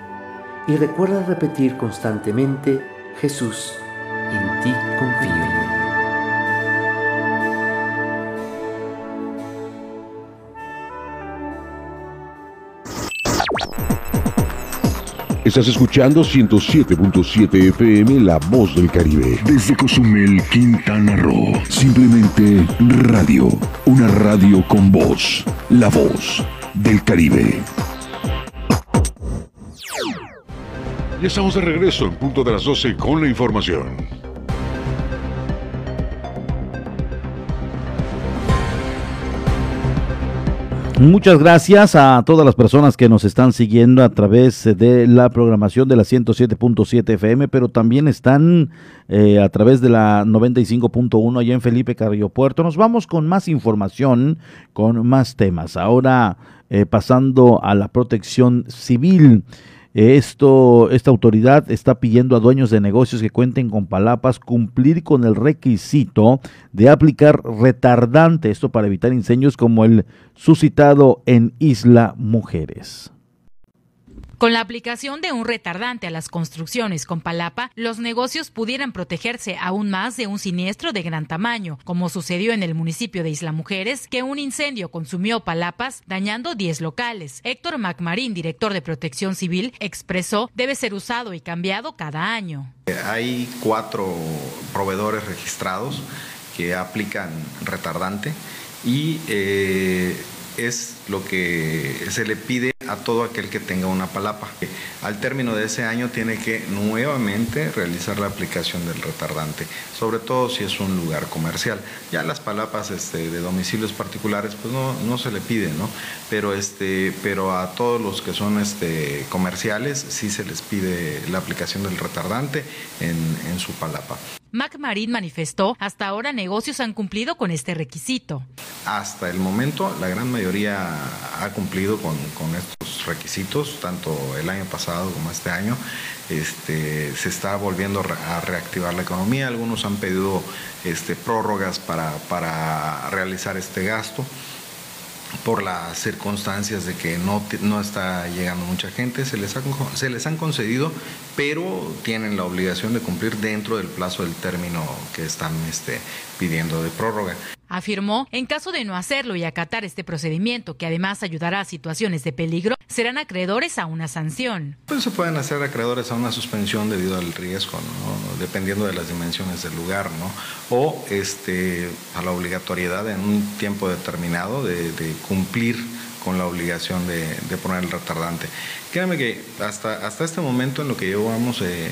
y recuerda repetir constantemente, Jesús, en ti confío. Estás escuchando 107.7 FM La Voz del Caribe. Desde Cozumel, Quintana Roo. Simplemente radio. Una radio con voz. La Voz del Caribe. Ya estamos de regreso en punto de las 12 con la información. Muchas gracias a todas las personas que nos están siguiendo a través de la programación de la 107.7 FM, pero también están eh, a través de la 95.1 allá en Felipe Carrillo Puerto. Nos vamos con más información, con más temas. Ahora eh, pasando a la protección civil. Esto, esta autoridad está pidiendo a dueños de negocios que cuenten con palapas cumplir con el requisito de aplicar retardante, esto para evitar incendios como el suscitado en Isla Mujeres. Con la aplicación de un retardante a las construcciones con palapa, los negocios pudieran protegerse aún más de un siniestro de gran tamaño, como sucedió en el municipio de Isla Mujeres, que un incendio consumió palapas, dañando 10 locales. Héctor MacMarín, director de Protección Civil, expresó debe ser usado y cambiado cada año. Hay cuatro proveedores registrados que aplican retardante y eh, es lo que se le pide a todo aquel que tenga una palapa. Al término de ese año tiene que nuevamente realizar la aplicación del retardante, sobre todo si es un lugar comercial. Ya las palapas este, de domicilios particulares pues no, no se le pide, ¿no? Pero, este, pero a todos los que son este, comerciales sí se les pide la aplicación del retardante en, en su palapa. MacMarín manifestó, hasta ahora negocios han cumplido con este requisito. Hasta el momento, la gran mayoría ha cumplido con, estos requisitos, tanto el año pasado como este año. Este, se está volviendo a reactivar la economía. Algunos han pedido este, prórrogas para realizar este gasto por las circunstancias de que no, no está llegando mucha gente, se les, se les han concedido, pero tienen la obligación de cumplir dentro del plazo del término que están este, pidiendo de prórroga. Afirmó, en caso de no hacerlo y acatar este procedimiento, que además ayudará a situaciones de peligro, serán acreedores a una sanción. Pues se pueden hacer acreedores a una suspensión debido al riesgo, dependiendo de las dimensiones del lugar, ¿no? o este, a la obligatoriedad en un tiempo determinado de, cumplir con la obligación de, poner el retardante. Créanme que hasta, hasta este momento, en lo que llevamos de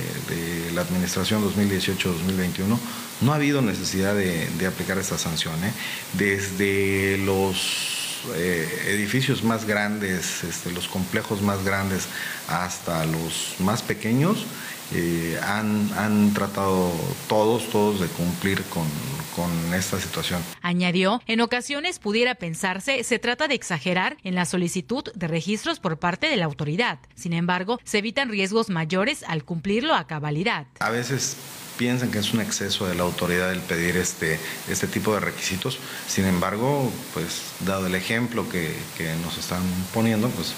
la administración 2018-2021, no ha habido necesidad de, aplicar esta sanción. ¿eh? Desde los eh, edificios más grandes, este, los complejos más grandes, hasta los más pequeños, eh, han, han, tratado todos, todos de cumplir con, con, esta situación. Añadió, en ocasiones pudiera pensarse se trata de exagerar en la solicitud de registros por parte de la autoridad. Sin embargo, se evitan riesgos mayores al cumplirlo a cabalidad. A veces piensan que es un exceso de la autoridad el pedir este, este tipo de requisitos. Sin embargo, pues dado el ejemplo que, nos están poniendo, pues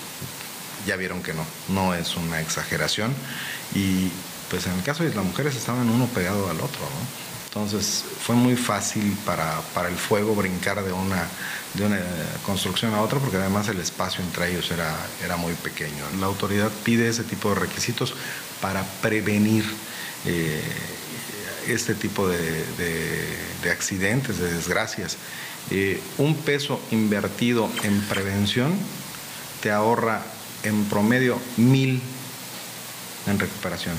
ya vieron que no, no es una exageración. Y pues en el caso de las mujeres estaban uno pegado al otro, Entonces fue muy fácil para, para, el fuego brincar de una, de una construcción a otra porque además el espacio entre ellos era, era muy pequeño. La autoridad pide ese tipo de requisitos para prevenir eh, este tipo de, accidentes, de desgracias. Eh, un peso invertido en prevención te ahorra en promedio mil en recuperación.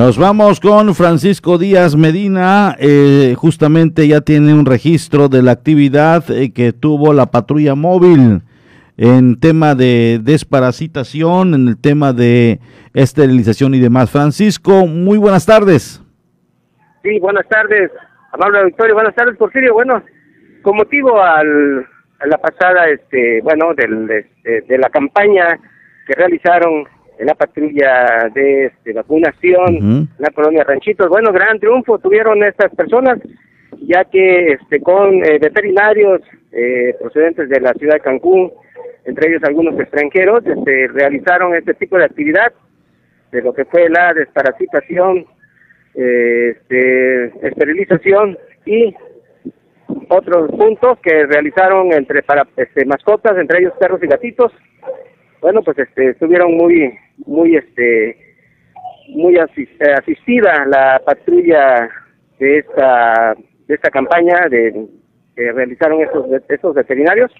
Nos vamos con Francisco Díaz Medina. Eh, justamente ya tiene un registro de la actividad eh, que tuvo la patrulla móvil en tema de desparasitación, en el tema de esterilización y demás. Francisco, muy buenas tardes. Sí, buenas tardes, amable Victoria. Buenas tardes, Porfirio. Bueno, con motivo al, a la pasada, este, bueno, del, de, de la campaña que realizaron la patrulla de este, vacunación, en la colonia Ranchitos. Bueno, gran triunfo tuvieron estas personas ya que este, con eh, veterinarios eh, procedentes de la ciudad de Cancún, entre ellos algunos extranjeros, este, realizaron este tipo de actividad de lo que fue la desparasitación, eh, este, esterilización y otros puntos que realizaron entre para este, mascotas, entre ellos perros y gatitos. Bueno, pues este, estuvieron muy, muy, este, muy asistida la patrulla de esta, de esta campaña de que realizaron estos, estos veterinarios.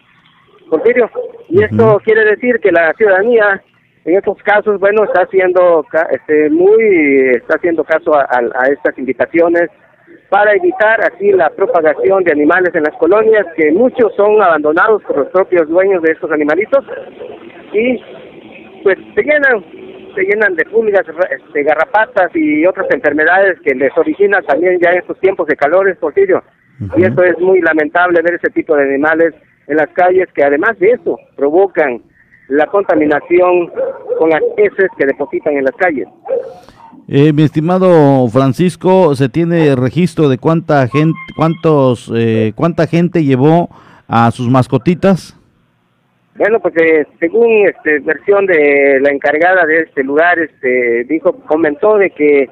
Porfirio, y esto quiere decir que la ciudadanía en estos casos, bueno, está haciendo este, muy, está haciendo caso a, a estas invitaciones para evitar así la propagación de animales en las colonias, que muchos son abandonados por los propios dueños de estos animalitos y pues se llenan, se llenan de pulgas, de garrapatas y otras enfermedades que les originan también ya en estos tiempos de calores, Porfirio. Y eso es muy lamentable ver ese tipo de animales en las calles que además de eso provocan la contaminación con las heces que depositan en las calles. Eh, mi estimado Francisco, ¿se tiene registro de cuánta gente, cuántos, eh, cuánta gente llevó a sus mascotitas? Bueno, pues eh, según este, versión de la encargada de este lugar, este, dijo, comentó de que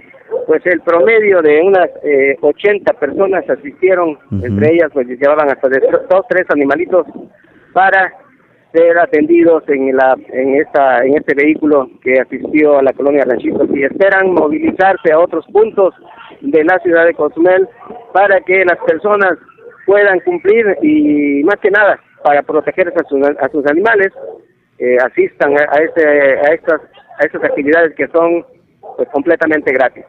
pues el promedio de unas eh, 80 personas asistieron, entre ellas pues llevaban hasta de dos, tres animalitos para ser atendidos en la en esta en este vehículo que asistió a la colonia Ranchitos y esperan movilizarse a otros puntos de la ciudad de Cozumel para que las personas puedan cumplir y más que nada para proteger a sus, a sus animales eh, asistan a, a, este, a estas a estas actividades que son pues completamente gratis.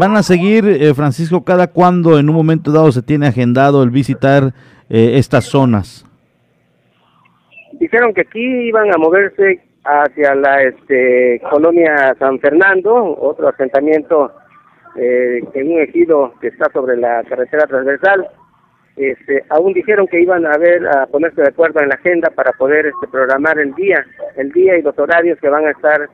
¿Van a seguir, eh, Francisco, cada cuando en un momento dado se tiene agendado el visitar eh, estas zonas? Dijeron que aquí iban a moverse hacia la este, colonia San Fernando, otro asentamiento eh, en un ejido que está sobre la carretera transversal. Este, aún dijeron que iban a ver a ponerse de acuerdo en la agenda para poder este, programar el día, el día y los horarios que van a estar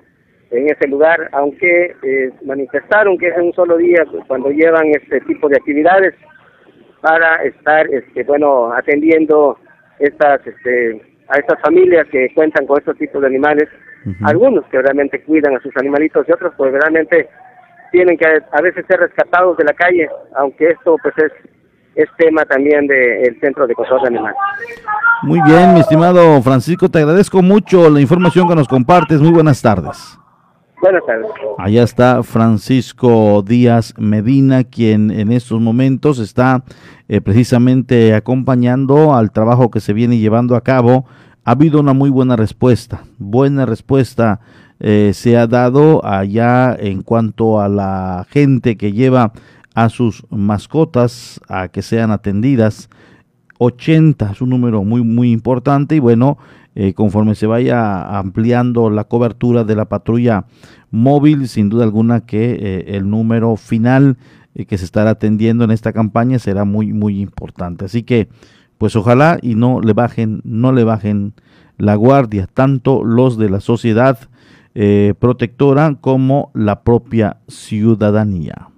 en ese lugar, aunque eh, manifestaron que es un solo día cuando llevan este tipo de actividades para estar, este, bueno, atendiendo estas, este, a estas familias que cuentan con estos tipos de animales, algunos que realmente cuidan a sus animalitos y otros pues realmente tienen que a veces ser rescatados de la calle, aunque esto pues es es tema también del Centro de Control de Animales. Muy bien, mi estimado Francisco, te agradezco mucho la información que nos compartes. Muy buenas tardes. Buenas tardes. Allá está Francisco Díaz Medina, quien en estos momentos está eh, precisamente acompañando al trabajo que se viene llevando a cabo. Ha habido una muy buena respuesta, buena respuesta eh, se ha dado allá en cuanto a la gente que lleva a sus mascotas a que sean atendidas. 80 es un número muy muy importante y bueno, eh, conforme se vaya ampliando la cobertura de la patrulla móvil, sin duda alguna que eh, el número final eh, que se estará atendiendo en esta campaña será muy muy importante. Así que pues ojalá y no le bajen, no le bajen la guardia, tanto los de la sociedad protectora como la propia ciudadanía.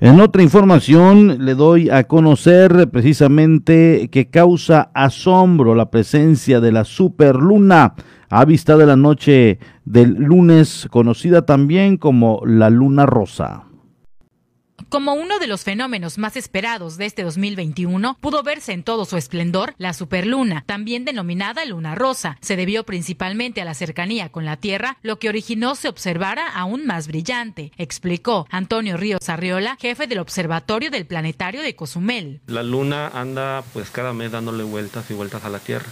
En otra información le doy a conocer precisamente que causa asombro la presencia de la superluna a vista de la noche del lunes, conocida también como la luna rosa. Como uno de los fenómenos más esperados de este 2021, pudo verse en todo su esplendor la superluna, también denominada luna rosa. Se debió principalmente a la cercanía con la Tierra, lo que originó se observara aún más brillante, explicó Antonio Ríos Arriola, jefe del Observatorio del Planetario de Cozumel. La luna anda pues cada mes dándole vueltas y vueltas a la Tierra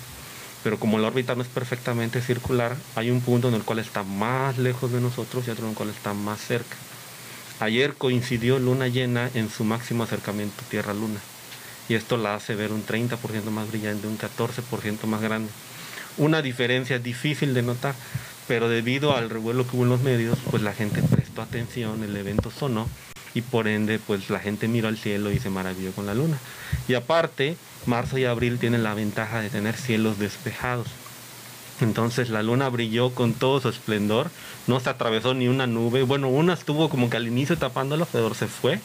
pero como la órbita no es perfectamente circular, hay un punto en el cual está más lejos de nosotros y otro en el cual está más cerca. Ayer coincidió luna llena en su máximo acercamiento Tierra-Luna y esto la hace ver un 30% más brillante, un 14% más grande. Una diferencia difícil de notar, pero debido al revuelo que hubo en los medios, pues la gente prestó atención, el evento sonó y por ende pues la gente miró al cielo y se maravilló con la luna. Y aparte, marzo y abril tienen la ventaja de tener cielos despejados. Entonces la luna brilló con todo su esplendor, no se atravesó ni una nube, bueno, una estuvo como que al inicio tapándolo, pero se fue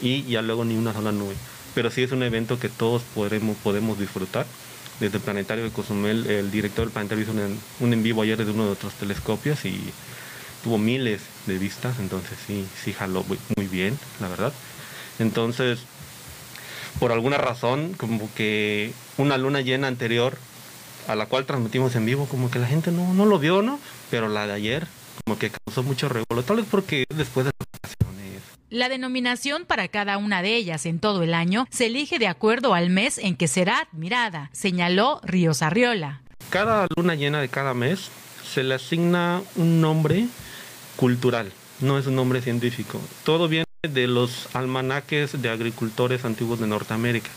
y ya luego ni una sola nube. Pero sí es un evento que todos podremos, podemos disfrutar. Desde el Planetario de Cozumel, el director del Planetario hizo un, un en vivo ayer desde uno de otros telescopios y tuvo miles de vistas, entonces sí, sí jaló muy bien, la verdad. Entonces, por alguna razón, como que una luna llena anterior a la cual transmitimos en vivo, como que la gente no, no lo vio, ¿no? Pero la de ayer, como que causó mucho revuelo, tal vez porque después de las vacaciones. La denominación para cada una de ellas en todo el año se elige de acuerdo al mes en que será admirada, señaló Ríos Arriola. Cada luna llena de cada mes se le asigna un nombre cultural, no es un nombre científico. Todo viene de los almanaques de agricultores antiguos de Norteamérica.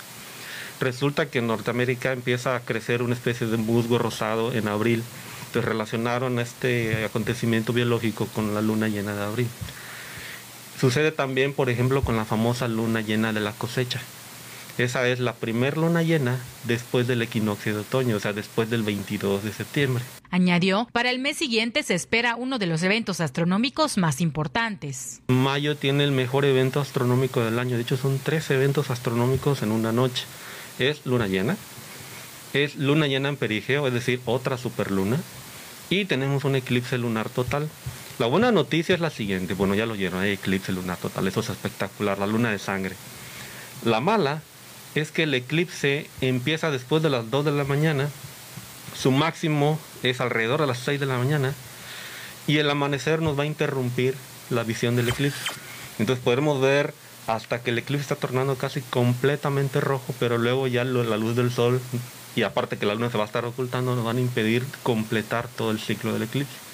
Resulta que en Norteamérica empieza a crecer una especie de musgo rosado en abril. Entonces relacionaron este acontecimiento biológico con la luna llena de abril. Sucede también, por ejemplo, con la famosa luna llena de la cosecha. Esa es la primer luna llena después del equinoccio de otoño, o sea, después del 22 de septiembre. Añadió, para el mes siguiente se espera uno de los eventos astronómicos más importantes. Mayo tiene el mejor evento astronómico del año, de hecho son tres eventos astronómicos en una noche. Es luna llena, es luna llena en perigeo, es decir, otra superluna, y tenemos un eclipse lunar total. La buena noticia es la siguiente, bueno ya lo oyeron, hay eclipse lunar total, eso es espectacular, la luna de sangre. La mala es que el eclipse empieza después de las 2 de la mañana, su máximo es alrededor de las 6 de la mañana y el amanecer nos va a interrumpir la visión del eclipse. Entonces podremos ver hasta que el eclipse está tornando casi completamente rojo, pero luego ya la luz del sol y aparte que la luna se va a estar ocultando nos van a impedir completar todo el ciclo del eclipse.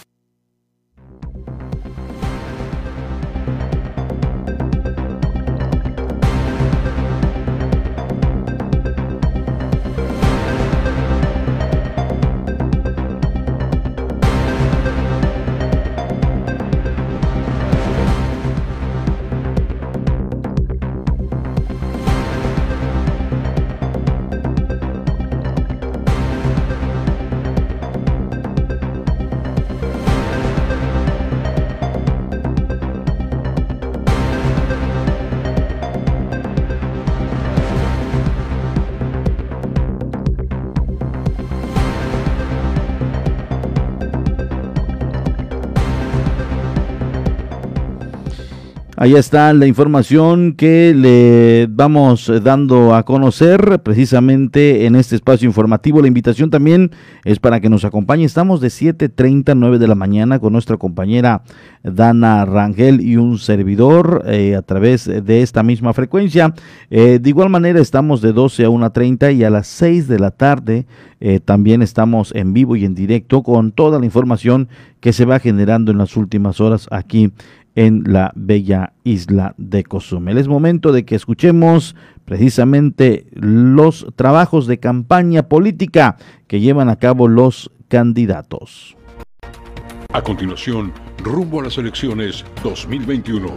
Ahí está la información que le vamos dando a conocer precisamente en este espacio informativo. La invitación también es para que nos acompañe. Estamos de 7.30 a 9 de la mañana con nuestra compañera Dana Rangel y un servidor eh, a través de esta misma frecuencia. Eh, de igual manera estamos de 12 a 1.30 y a las 6 de la tarde eh, también estamos en vivo y en directo con toda la información que se va generando en las últimas horas aquí en la bella isla de Cozumel. Es momento de que escuchemos precisamente los trabajos de campaña política que llevan a cabo los candidatos. A continuación, rumbo a las elecciones 2021.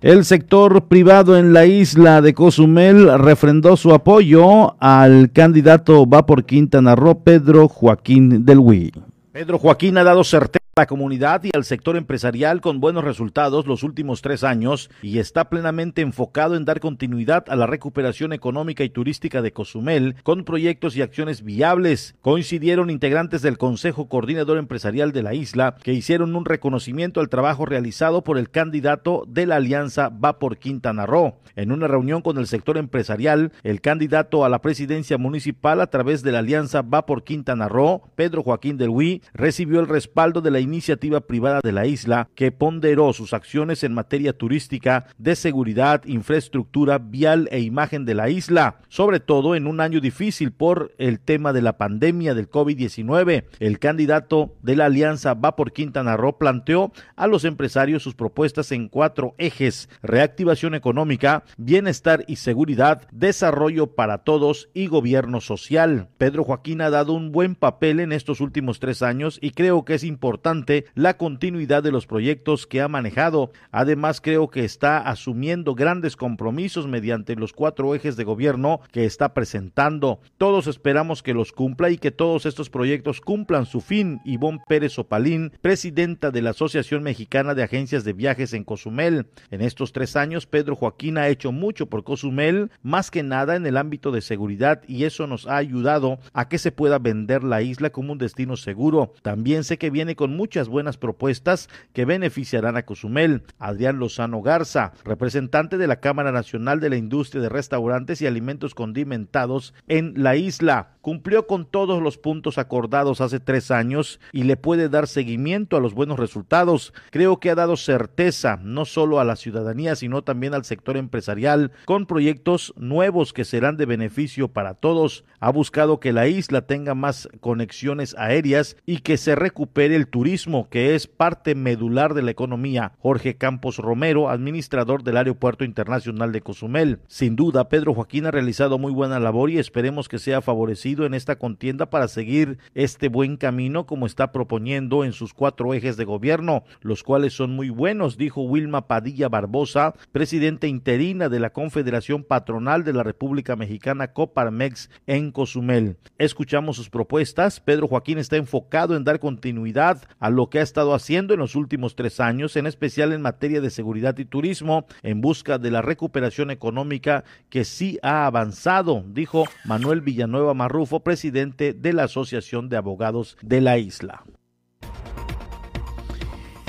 El sector privado en la isla de Cozumel refrendó su apoyo al candidato va por Quintana Roo, Pedro Joaquín del Huy. Pedro Joaquín ha dado certeza la comunidad y al sector empresarial con buenos resultados los últimos tres años y está plenamente enfocado en dar continuidad a la recuperación económica y turística de Cozumel con proyectos y acciones viables. Coincidieron integrantes del Consejo Coordinador Empresarial de la isla que hicieron un reconocimiento al trabajo realizado por el candidato de la alianza Va por Quintana Roo. En una reunión con el sector empresarial, el candidato a la presidencia municipal a través de la alianza Va por Quintana Roo, Pedro Joaquín del Huy, recibió el respaldo de la iniciativa privada de la isla que ponderó sus acciones en materia turística, de seguridad, infraestructura, vial e imagen de la isla, sobre todo en un año difícil por el tema de la pandemia del COVID-19. El candidato de la alianza Va por Quintana Roo planteó a los empresarios sus propuestas en cuatro ejes, reactivación económica, bienestar y seguridad, desarrollo para todos y gobierno social. Pedro Joaquín ha dado un buen papel en estos últimos tres años y creo que es importante la continuidad de los proyectos que ha manejado. Además, creo que está asumiendo grandes compromisos mediante los cuatro ejes de gobierno que está presentando. Todos esperamos que los cumpla y que todos estos proyectos cumplan su fin. Ivonne Pérez Opalín, presidenta de la Asociación Mexicana de Agencias de Viajes en Cozumel. En estos tres años, Pedro Joaquín ha hecho mucho por Cozumel, más que nada en el ámbito de seguridad y eso nos ha ayudado a que se pueda vender la isla como un destino seguro. También sé que viene con muchas buenas propuestas que beneficiarán a Cozumel. Adrián Lozano Garza, representante de la Cámara Nacional de la Industria de Restaurantes y Alimentos Condimentados en la isla, cumplió con todos los puntos acordados hace tres años y le puede dar seguimiento a los buenos resultados. Creo que ha dado certeza no solo a la ciudadanía, sino también al sector empresarial con proyectos nuevos que serán de beneficio para todos. Ha buscado que la isla tenga más conexiones aéreas y que se recupere el turismo, que es parte medular de la economía. Jorge Campos Romero, administrador del Aeropuerto Internacional de Cozumel. Sin duda, Pedro Joaquín ha realizado muy buena labor y esperemos que sea favorecido en esta contienda para seguir este buen camino como está proponiendo en sus cuatro ejes de gobierno, los cuales son muy buenos, dijo Wilma Padilla Barbosa, presidenta interina de la Confederación Patronal de la República Mexicana Coparmex en Cozumel. Escuchamos sus propuestas. Pedro Joaquín está enfocado en dar continuidad a lo que ha estado haciendo en los últimos tres años, en especial en materia de seguridad y turismo, en busca de la recuperación económica que sí ha avanzado, dijo Manuel Villanueva Marrufo, presidente de la Asociación de Abogados de la isla.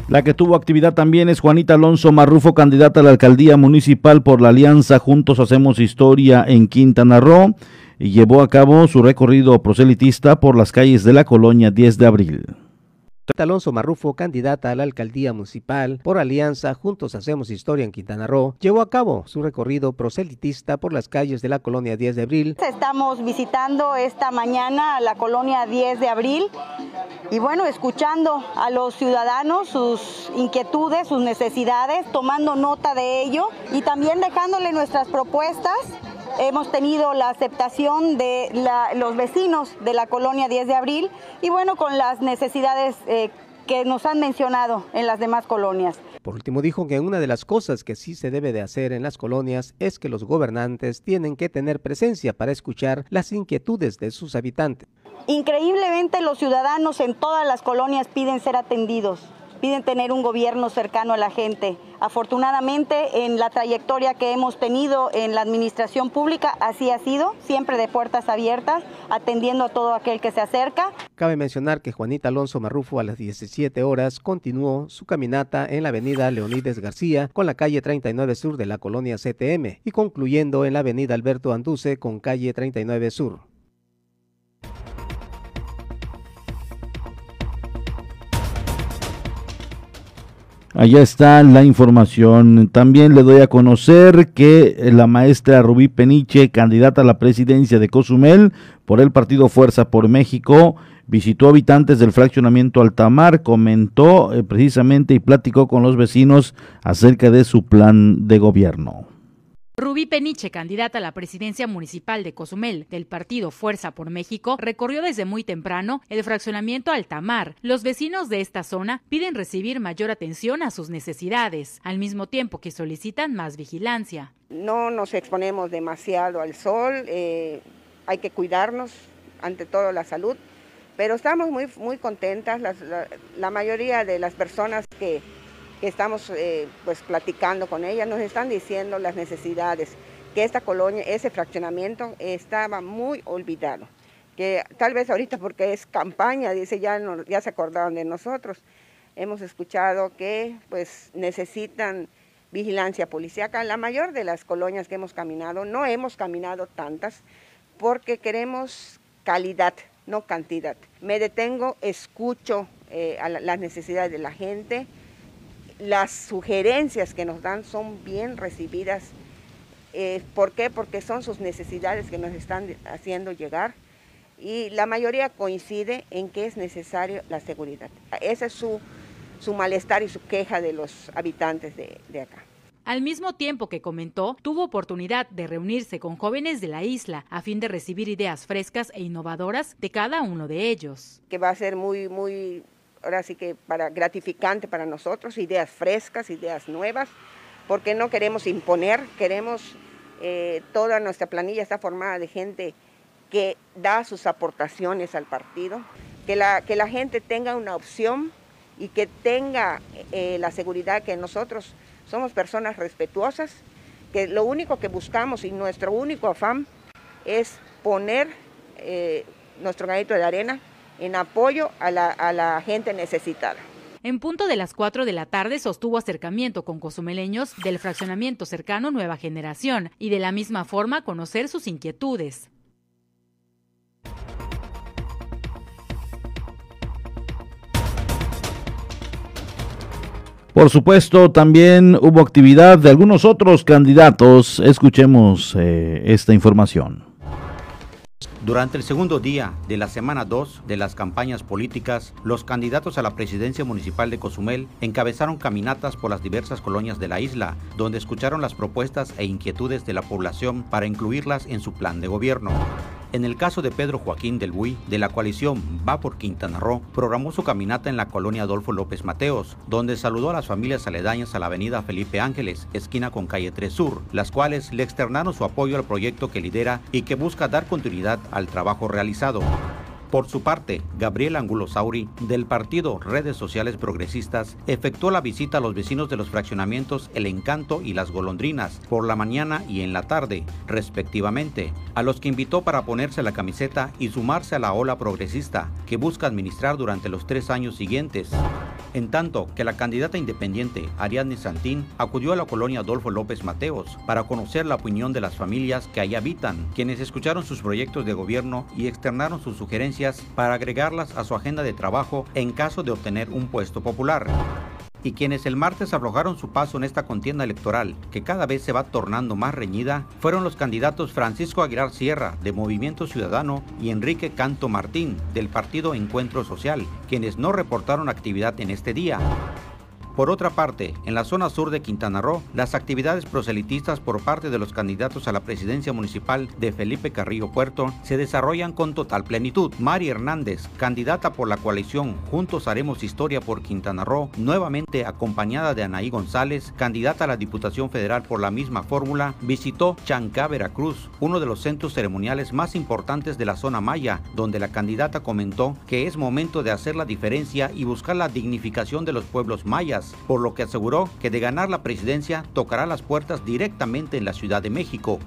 La que tuvo actividad también es Juanita Alonso Marrufo, candidata a la alcaldía municipal por la alianza Juntos Hacemos Historia en Quintana Roo y llevó a cabo su recorrido proselitista por las calles de la colonia 10 de abril. Alonso Marrufo, candidata a la alcaldía municipal por Alianza Juntos Hacemos Historia en Quintana Roo, llevó a cabo su recorrido proselitista por las calles de la colonia 10 de abril. Estamos visitando esta mañana la colonia 10 de abril y bueno, escuchando a los ciudadanos sus inquietudes, sus necesidades, tomando nota de ello y también dejándole nuestras propuestas hemos tenido la aceptación de los vecinos de la colonia 10 de abril y bueno, con las necesidades eh, que nos han mencionado en las demás colonias. Por último, dijo que una de las cosas que sí se debe de hacer en las colonias es que los gobernantes tienen que tener presencia para escuchar las inquietudes de sus habitantes. Increíblemente los ciudadanos en todas las colonias piden ser atendidos piden tener un gobierno cercano a la gente. Afortunadamente, en la trayectoria que hemos tenido en la administración pública, así ha sido, siempre de puertas abiertas, atendiendo a todo aquel que se acerca. Cabe mencionar que Juanita Alonso Marrufo a las 17 horas continuó su caminata en la avenida Leonides García con la calle 39 Sur de la colonia CTM y concluyendo en la avenida Alberto Anduce con calle 39 Sur. Allá está la información. También le doy a conocer que la maestra Rubí Peniche, candidata a la presidencia de Cozumel por el partido Fuerza por México, visitó habitantes del fraccionamiento Altamar, comentó eh, precisamente y platicó con los vecinos acerca de su plan de gobierno. Rubí Peniche, candidata a la presidencia municipal de Cozumel del partido Fuerza por México, recorrió desde muy temprano el fraccionamiento Altamar. Los vecinos de esta zona piden recibir mayor atención a sus necesidades, al mismo tiempo que solicitan más vigilancia. No nos exponemos demasiado al sol, eh, hay que cuidarnos, ante todo la salud, pero estamos muy, muy contentas, la mayoría de las personas que estamos eh, pues platicando con ellas, nos están diciendo las necesidades, que esta colonia, ese fraccionamiento estaba muy olvidado, que tal vez ahorita porque es campaña, dice, ya, ya se acordaron de nosotros. Hemos escuchado que pues necesitan vigilancia policíaca. La mayor de las colonias que hemos caminado, no hemos caminado tantas, porque queremos calidad, no cantidad. Me detengo, escucho eh, las necesidades de la gente, las sugerencias que nos dan son bien recibidas. Eh, ¿Por qué? Porque son sus necesidades que nos están haciendo llegar y la mayoría coincide en que es necesario la seguridad. Ese es su, su malestar y su queja de los habitantes de, de acá. Al mismo tiempo que comentó, tuvo oportunidad de reunirse con jóvenes de la isla a fin de recibir ideas frescas e innovadoras de cada uno de ellos. Que va a ser muy, muy ahora sí que para gratificante para nosotros, ideas frescas, ideas nuevas, porque no queremos imponer, queremos, eh, toda nuestra planilla está formada de gente que da sus aportaciones al partido, que la, que la gente tenga una opción y que tenga eh, la seguridad que nosotros somos personas respetuosas, que lo único que buscamos y nuestro único afán es poner eh, nuestro granito de arena en apoyo a la, a la gente necesitada. En punto de las 4 de la tarde sostuvo acercamiento con cozumeleños del fraccionamiento cercano Nueva Generación y de la misma forma conocer sus inquietudes. Por supuesto, también hubo actividad de algunos otros candidatos. Escuchemos eh, esta información. Durante el segundo día de la semana 2 de las campañas políticas, los candidatos a la presidencia municipal de Cozumel encabezaron caminatas por las diversas colonias de la isla, donde escucharon las propuestas e inquietudes de la población para incluirlas en su plan de gobierno. En el caso de Pedro Joaquín del Buy, de la coalición Va por Quintana Roo, programó su caminata en la colonia Adolfo López Mateos, donde saludó a las familias aledañas a la avenida Felipe Ángeles, esquina con calle 3 Sur, las cuales le externaron su apoyo al proyecto que lidera y que busca dar continuidad al trabajo realizado. Por su parte, Gabriel Angulo Sauri, del partido Redes Sociales Progresistas, efectuó la visita a los vecinos de los fraccionamientos El Encanto y Las Golondrinas por la mañana y en la tarde, respectivamente, a los que invitó para ponerse la camiseta y sumarse a la ola progresista que busca administrar durante los tres años siguientes. En tanto que la candidata independiente Ariadne Santín acudió a la colonia Adolfo López Mateos para conocer la opinión de las familias que allí habitan, quienes escucharon sus proyectos de gobierno y externaron sus sugerencias para agregarlas a su agenda de trabajo en caso de obtener un puesto popular y quienes el martes aflojaron su paso en esta contienda electoral, que cada vez se va tornando más reñida, fueron los candidatos Francisco Aguilar Sierra, de Movimiento Ciudadano, y Enrique Canto Martín, del Partido Encuentro Social, quienes no reportaron actividad en este día. Por otra parte, en la zona sur de Quintana Roo, las actividades proselitistas por parte de los candidatos a la presidencia municipal de Felipe Carrillo Puerto se desarrollan con total plenitud. Mari Hernández, candidata por la coalición Juntos Haremos Historia por Quintana Roo, nuevamente acompañada de Anaí González, candidata a la Diputación Federal por la misma fórmula, visitó Chancá, Veracruz, uno de los centros ceremoniales más importantes de la zona maya, donde la candidata comentó que es momento de hacer la diferencia y buscar la dignificación de los pueblos mayas por lo que aseguró que de ganar la presidencia tocará las puertas directamente en la Ciudad de México.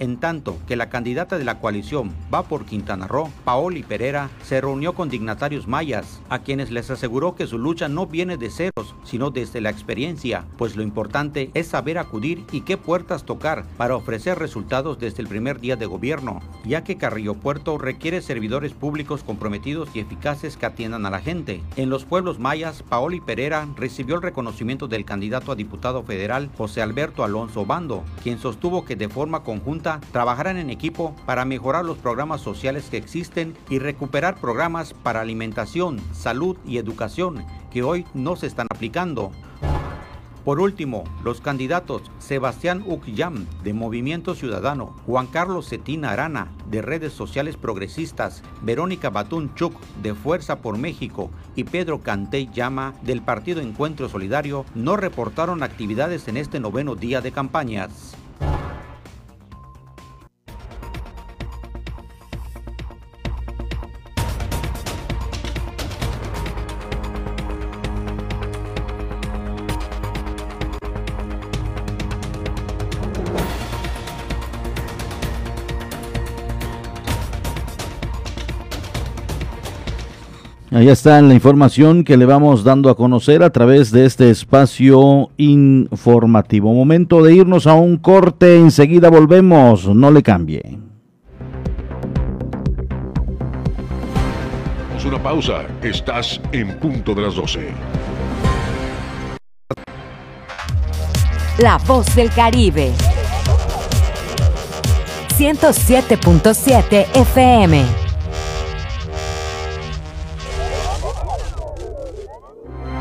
En tanto que la candidata de la coalición va por Quintana Roo, Paoli Pereira, se reunió con dignatarios mayas, a quienes les aseguró que su lucha no viene de ceros, sino desde la experiencia, pues lo importante es saber acudir y qué puertas tocar para ofrecer resultados desde el primer día de gobierno, ya que Carrillo Puerto requiere servidores públicos comprometidos y eficaces que atiendan a la gente. En los pueblos mayas, Paoli Pereira recibió el reconocimiento del candidato a diputado federal José Alberto Alonso Bando, quien sostuvo que de forma conjunta trabajarán en equipo para mejorar los programas sociales que existen y recuperar programas para alimentación, salud y educación que hoy no se están aplicando. Por último, los candidatos Sebastián Ucllam de Movimiento Ciudadano, Juan Carlos Cetina Arana de Redes Sociales Progresistas, Verónica Batún Chuk de Fuerza por México y Pedro Cantey Llama del Partido Encuentro Solidario no reportaron actividades en este noveno día de campañas. Ahí está la información que le vamos dando a conocer a través de este espacio informativo. Momento de irnos a un corte, enseguida volvemos, no le cambie. una pausa, estás en punto de las 12. La voz del Caribe. 107.7 FM.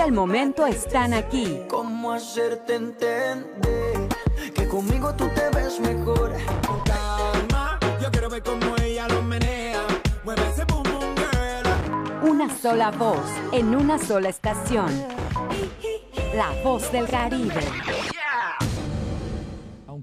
Hits del momento están aquí. ¿Cómo hacerte entender que conmigo tú te ves mejor? Con calma, yo quiero ver cómo ella lo menea. Mueve ese boom boom girl. Una sola voz en una sola estación. La voz del Caribe.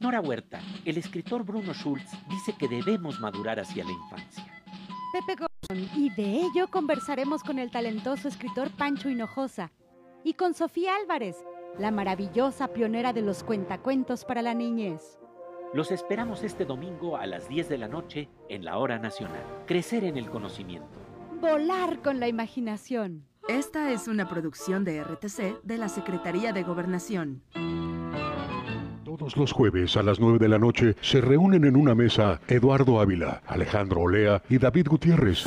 Nora Huerta, el escritor Bruno Schulz dice que debemos madurar hacia la infancia. Pepe Gordon, y de ello conversaremos con el talentoso escritor Pancho Hinojosa y con Sofía Álvarez, la maravillosa pionera de los cuentacuentos para la niñez. Los esperamos este domingo a las 10 de la noche en la Hora Nacional. Crecer en el conocimiento. Volar con la imaginación. Esta es una producción de RTC de la Secretaría de Gobernación. Todos los jueves a las 9 de la noche se reúnen en una mesa Eduardo Ávila, Alejandro Olea y David Gutiérrez.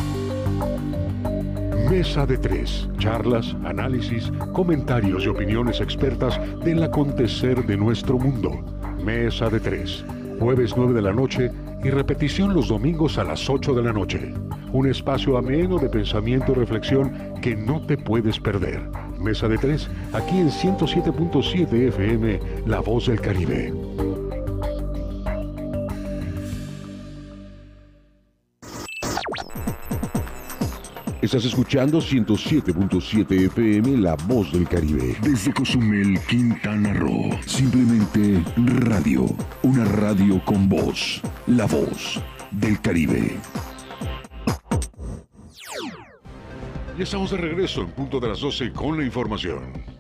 Mesa de tres. Charlas, análisis, comentarios y opiniones expertas del acontecer de nuestro mundo. Mesa de tres. Jueves 9 de la noche y repetición los domingos a las 8 de la noche. Un espacio ameno de pensamiento y reflexión que no te puedes perder. Mesa de tres, aquí en 107.7 FM, La Voz del Caribe. Estás escuchando 107.7 FM La Voz del Caribe. Desde Cozumel, Quintana Roo. Simplemente radio. Una radio con voz. La Voz del Caribe. Ya estamos de regreso en punto de las 12 con la información.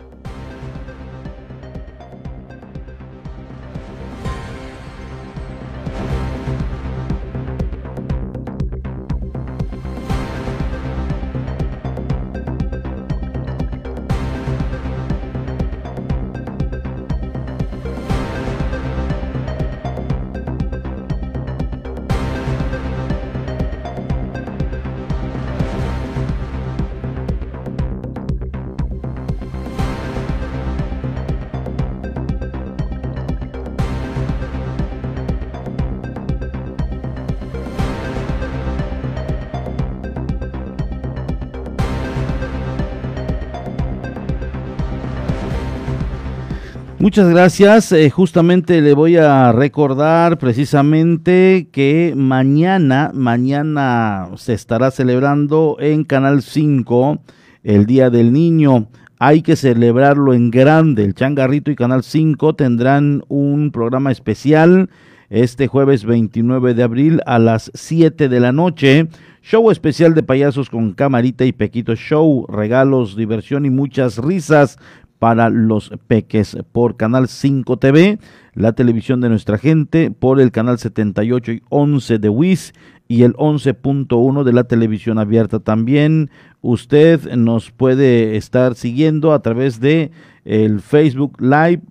Muchas gracias. Eh, justamente le voy a recordar precisamente que mañana, mañana se estará celebrando en Canal 5 el Día del Niño. Hay que celebrarlo en grande. El Changarrito y Canal 5 tendrán un programa especial este jueves 29 de abril a las 7 de la noche. Show especial de payasos con camarita y pequito show, regalos, diversión y muchas risas para los peques por Canal 5 TV, la televisión de nuestra gente, por el canal 78 y 11 de WIS y el 11.1 de la televisión abierta. También usted nos puede estar siguiendo a través de el Facebook Live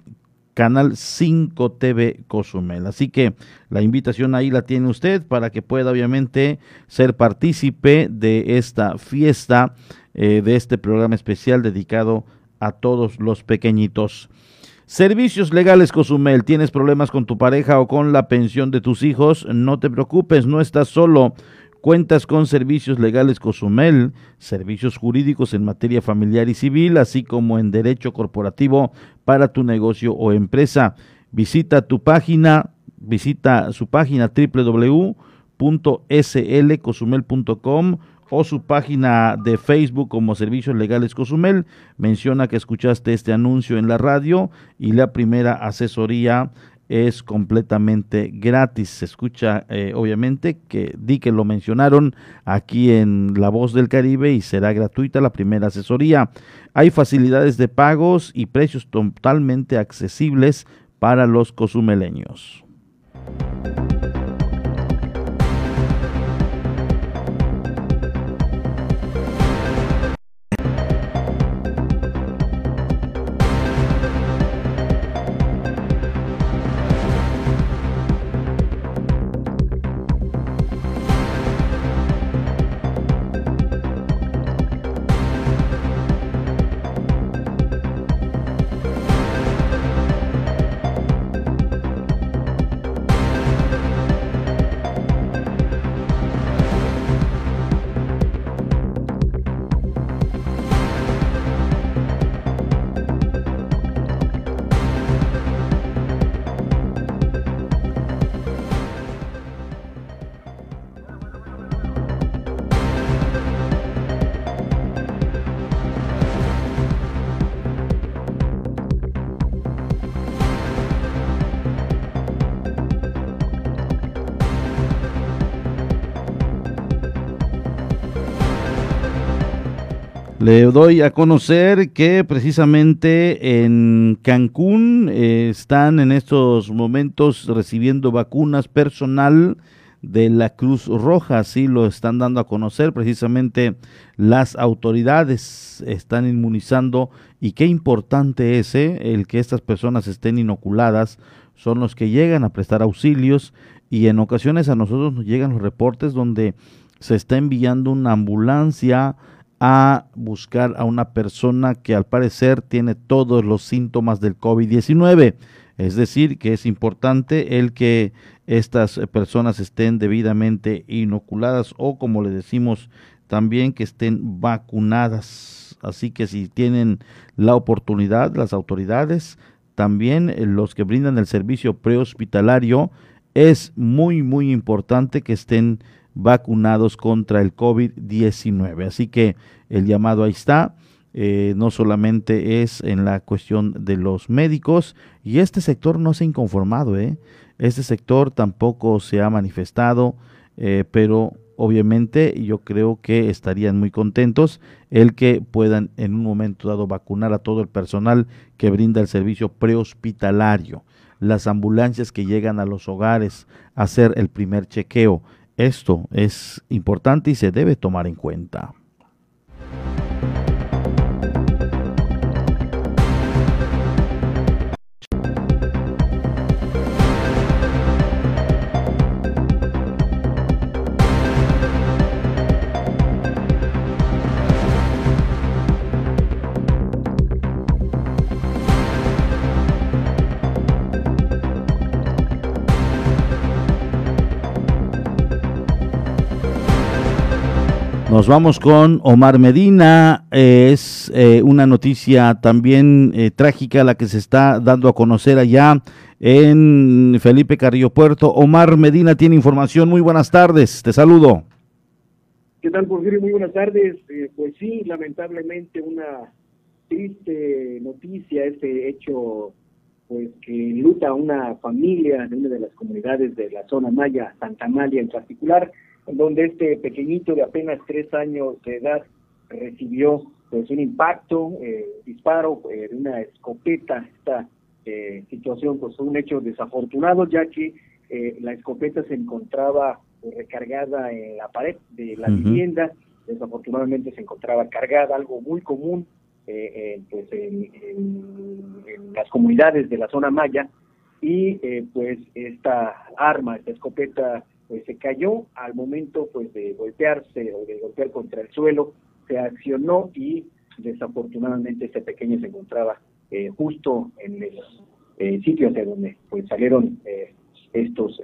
Canal 5 TV Cozumel. Así que la invitación ahí la tiene usted para que pueda obviamente ser partícipe de esta fiesta, eh, de este programa especial dedicado a todos los pequeñitos. Servicios Legales Cozumel, ¿tienes problemas con tu pareja o con la pensión de tus hijos? No te preocupes, no estás solo. Cuentas con Servicios Legales Cozumel, servicios jurídicos en materia familiar y civil, así como en derecho corporativo para tu negocio o empresa. Visita tu página, visita su página www.slcozumel.com o su página de Facebook como Servicios Legales Cozumel. Menciona que escuchaste este anuncio en la radio y la primera asesoría es completamente gratis. Se escucha, eh, obviamente, que di que lo mencionaron aquí en La Voz del Caribe y será gratuita la primera asesoría. Hay facilidades de pagos y precios totalmente accesibles para los cozumeleños. Le doy a conocer que precisamente en Cancún eh, están en estos momentos recibiendo vacunas personal de la Cruz Roja, así lo están dando a conocer. Precisamente las autoridades están inmunizando. Y qué importante es eh, el que estas personas estén inoculadas, son los que llegan a prestar auxilios. Y en ocasiones a nosotros nos llegan los reportes donde se está enviando una ambulancia a buscar a una persona que al parecer tiene todos los síntomas del COVID-19. Es decir, que es importante el que estas personas estén debidamente inoculadas o como le decimos también que estén vacunadas. Así que si tienen la oportunidad, las autoridades, también los que brindan el servicio prehospitalario, es muy, muy importante que estén vacunados contra el COVID-19. Así que el llamado ahí está. Eh, no solamente es en la cuestión de los médicos y este sector no se ha inconformado, ¿eh? este sector tampoco se ha manifestado, eh, pero obviamente yo creo que estarían muy contentos el que puedan en un momento dado vacunar a todo el personal que brinda el servicio prehospitalario, las ambulancias que llegan a los hogares a hacer el primer chequeo, esto es importante y se debe tomar en cuenta. Nos vamos con Omar Medina. es eh, una noticia también eh, trágica la que se está dando a conocer allá en Felipe Carrillo Puerto. Omar Medina tiene información. Muy buenas tardes. Te saludo. ¿Qué tal, Porfirio? Muy buenas tardes. Eh, pues sí, lamentablemente una triste noticia, este hecho pues que luta una familia de una de las comunidades de la zona maya, Santa Malia en particular donde este pequeñito de apenas tres años de edad recibió pues un impacto, eh, disparo eh, de una escopeta. Esta eh, situación pues fue un hecho desafortunado ya que eh, la escopeta se encontraba pues, recargada en la pared de la vivienda, desafortunadamente se encontraba cargada, algo muy común pues en, en, las comunidades de la zona maya y pues esta arma, esta escopeta pues se cayó al momento pues de golpearse o de golpear contra el suelo, se accionó y desafortunadamente este pequeño se encontraba eh, justo en el eh, sitio hacia donde pues salieron eh, estos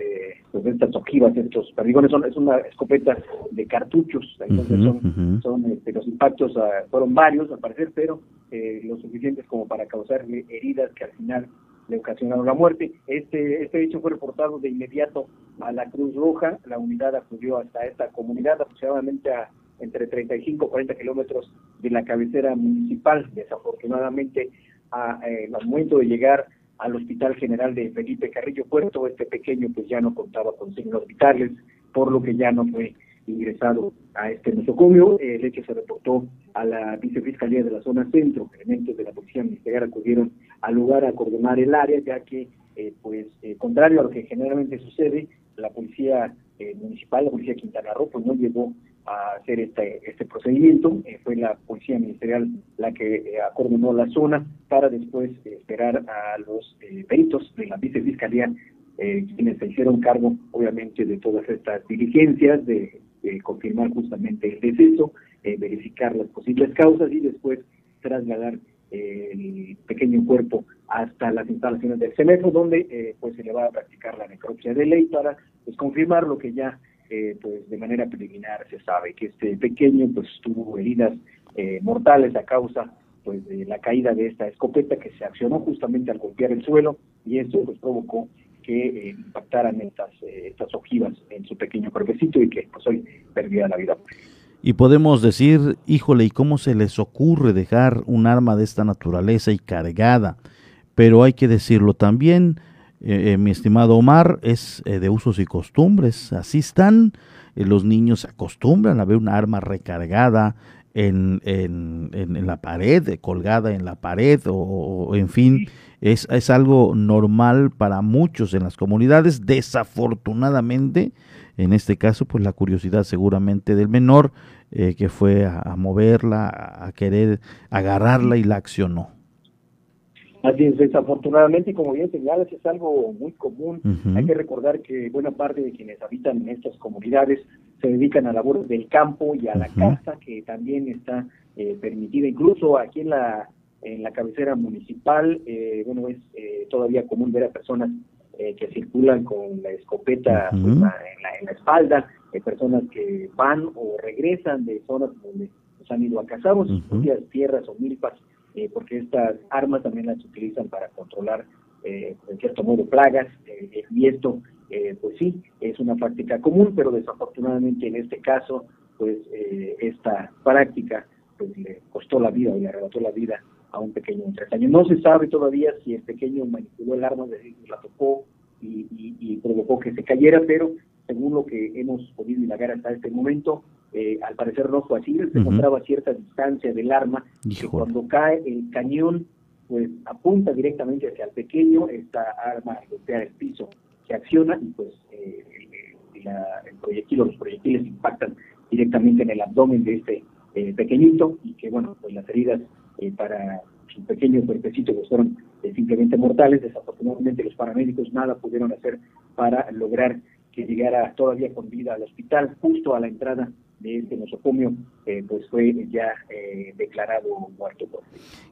pues estas ojivas, estos perdigones, son, es una escopeta de cartuchos, entonces son, son este, los impactos ah, fueron varios al parecer, pero lo suficientes como para causarle heridas que al final le ocasionaron la muerte. Este, este hecho fue reportado de inmediato a la Cruz Roja, la unidad acudió hasta esta comunidad aproximadamente a entre 35 y 40 kilómetros de la cabecera municipal. Desafortunadamente, a, eh, al momento de llegar al Hospital General de Felipe Carrillo Puerto, este pequeño pues ya no contaba con signos vitales, por lo que ya no fue ingresado a este nosocomio. El hecho se reportó a la vicefiscalía de la zona centro. Elementos de la policía ministerial acudieron al lugar a coordinar el área, ya que, eh, pues, eh, contrario a lo que generalmente sucede, la policía municipal, la policía Quintana Roo, pues no llegó a hacer este, este procedimiento. Eh, fue la policía ministerial la que eh, acordonó la zona para después eh, esperar a los peritos de la vicefiscalía, quienes se hicieron cargo, obviamente, de todas estas diligencias, de, confirmar justamente el deceso, verificar las posibles causas y después trasladar el pequeño cuerpo hasta las instalaciones del CEMEFO, donde pues se le va a practicar la necropsia de ley para pues, confirmar lo que ya eh, pues de manera preliminar se sabe que este pequeño pues tuvo heridas eh, mortales a causa pues de la caída de esta escopeta que se accionó justamente al golpear el suelo y esto pues provocó que eh, impactaran estas estas ojivas en su pequeño cuerpecito y que pues hoy perdiera la vida. Y podemos decir, híjole, ¿y cómo se les ocurre dejar un arma de esta naturaleza y cargada? Pero hay que decirlo también, eh, eh, mi estimado Omar, es eh, de usos y costumbres. Así están. los niños se acostumbran a ver una arma recargada en, en, en, la pared, colgada en la pared, o, en fin, es, es, algo normal para muchos en las comunidades. Desafortunadamente, en este caso, pues la curiosidad seguramente del menor que fue a moverla, a querer agarrarla y la accionó. Así es, desafortunadamente, como bien señalas, es algo muy común. Hay que recordar que buena parte de quienes habitan en estas comunidades se dedican a labores del campo y a la casa, que también está eh, permitida. Incluso aquí en la en la cabecera municipal, eh, bueno, es eh, todavía común ver a personas que circulan con la escopeta en, la, en, la, espalda, personas que van o regresan de zonas donde se han ido a cazar, o sus propias tierras o milpas eh, porque estas armas también las utilizan para controlar, eh, en cierto modo, plagas, eh, y esto, pues sí, es una práctica común, pero desafortunadamente en este caso, pues esta práctica pues le costó la vida y le arrebató la vida a un pequeño de tres años. No se sabe todavía si el pequeño manipuló el arma, de la tocó y, y provocó que se cayera, pero según lo que hemos podido indagar hasta este momento, eh, al parecer no fue así, se encontraba a cierta distancia del arma, y cuando cae el cañón, pues apunta directamente hacia el pequeño, esta arma golpea el piso, se acciona y pues eh, el proyectil o los proyectiles impactan directamente en el abdomen de este eh, pequeñito y que bueno, pues las heridas para su pequeño cuerpecito pues fueron simplemente mortales, desafortunadamente los paramédicos nada pudieron hacer para lograr que llegara todavía con vida al hospital justo a la entrada de este nosocomio, eh, pues fue ya eh, declarado muerto.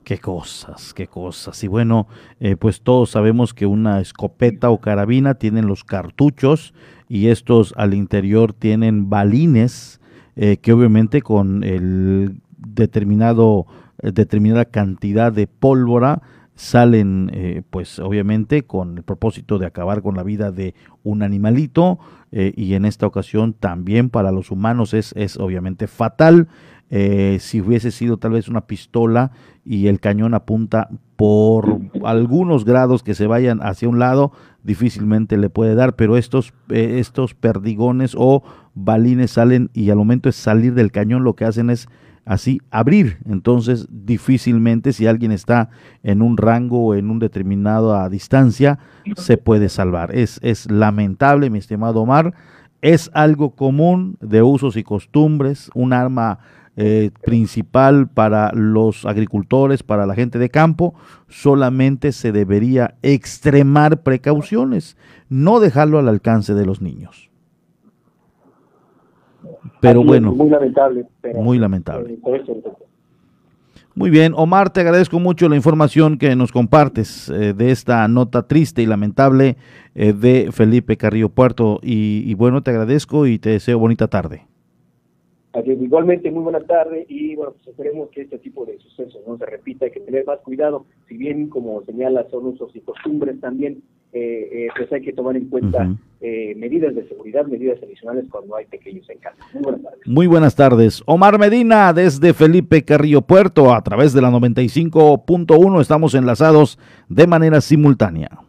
Qué cosas, qué cosas. Y bueno, eh, pues todos sabemos que una escopeta o carabina tienen los cartuchos y estos al interior tienen balines que obviamente con el determinado determinada cantidad de pólvora salen eh, pues obviamente con el propósito de acabar con la vida de un animalito eh, y en esta ocasión también para los humanos es, es obviamente fatal. Eh, si hubiese sido tal vez una pistola y el cañón apunta por algunos grados que se vayan hacia un lado, difícilmente le puede dar, pero estos, estos perdigones o balines salen y al momento de salir del cañón lo que hacen es así abrir. Entonces, difícilmente si alguien está en un rango o en un determinado a distancia, se puede salvar. Es, es lamentable, mi estimado Omar. Es algo común de usos y costumbres, un arma eh, principal para los agricultores, para la gente de campo, solamente se debería extremar precauciones, no dejarlo al alcance de los niños. Pero bueno. Muy lamentable. muy lamentable. Muy bien, Omar, te agradezco mucho la información que nos compartes eh, de esta nota triste y lamentable eh, de Felipe Carrillo Puerto. Y, y, bueno, te agradezco y te deseo bonita tarde. Igualmente, muy buena tarde y bueno, pues esperemos que este tipo de sucesos no se repita, hay que tener más cuidado, si bien como señala son usos y costumbres también, eh, eh, pues hay que tomar en cuenta eh, medidas de seguridad, medidas adicionales cuando hay pequeños en casa. Muy buenas tardes. Muy buenas tardes. Omar Medina desde Felipe Carrillo Puerto a través de la 95.1 estamos enlazados de manera simultánea.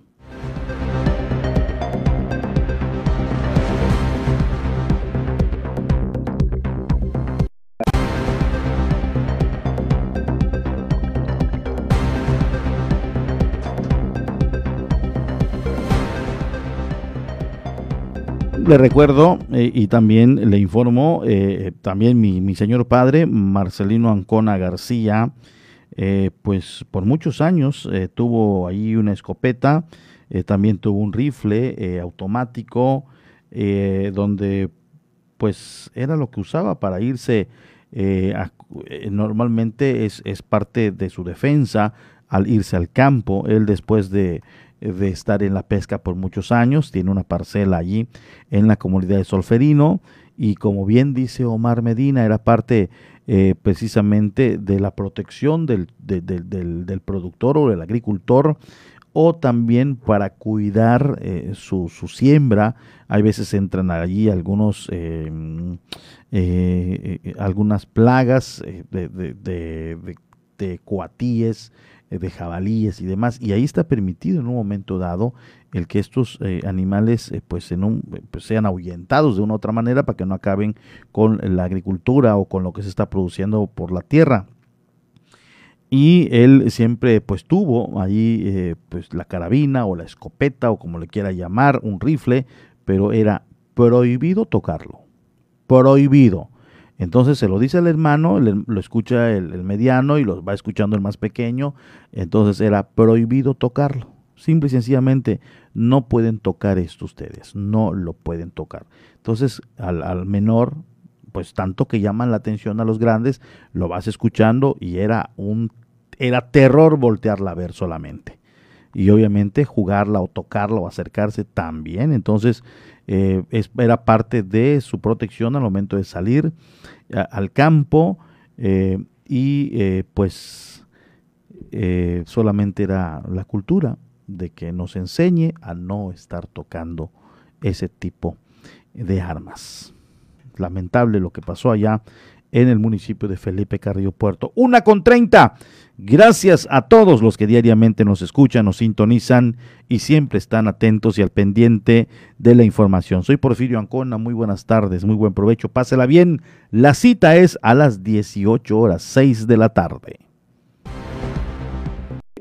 Le recuerdo eh, y también le informo, eh, también mi, señor padre, Marcelino Ancona García, eh, pues por muchos años tuvo ahí una escopeta, también tuvo un rifle automático, donde pues era lo que usaba para irse, normalmente es, es parte de su defensa al irse al campo, él después de de estar en la pesca por muchos años, tiene una parcela allí en la comunidad de Solferino y como bien dice Omar Medina, era parte eh, precisamente de la protección del, del, productor o del agricultor o también para cuidar eh, su, siembra. Hay veces entran allí algunos, eh, algunas plagas de, de, coatíes, eh, de jabalíes y demás, y ahí está permitido en un momento dado el que estos eh, animales eh, pues, en un, pues sean ahuyentados de una u otra manera para que no acaben con la agricultura o con lo que se está produciendo por la tierra. Y él siempre pues tuvo ahí pues la carabina o la escopeta o como le quiera llamar, un rifle, pero era prohibido tocarlo. Prohibido. Entonces se lo dice al hermano, lo escucha el, mediano y lo va escuchando el más pequeño. Entonces era prohibido tocarlo. Simple y sencillamente no pueden tocar esto ustedes, no lo pueden tocar. Entonces al, al menor, pues tanto que llaman la atención a los grandes, lo vas escuchando y era un era terror voltearla a ver solamente. Y obviamente jugarla o tocarla o acercarse también. Entonces eh, era parte de su protección al momento de salir al campo eh, y eh, pues solamente era la cultura de que nos enseñe a no estar tocando ese tipo de armas. Lamentable lo que pasó allá en el municipio de Felipe Carrillo Puerto. Una con treinta. Gracias a todos los que diariamente nos escuchan, nos sintonizan y siempre están atentos y al pendiente de la información. Soy Porfirio Ancona, muy buenas tardes, muy buen provecho, pásela bien. La cita es a las 18 horas, 6 de la tarde.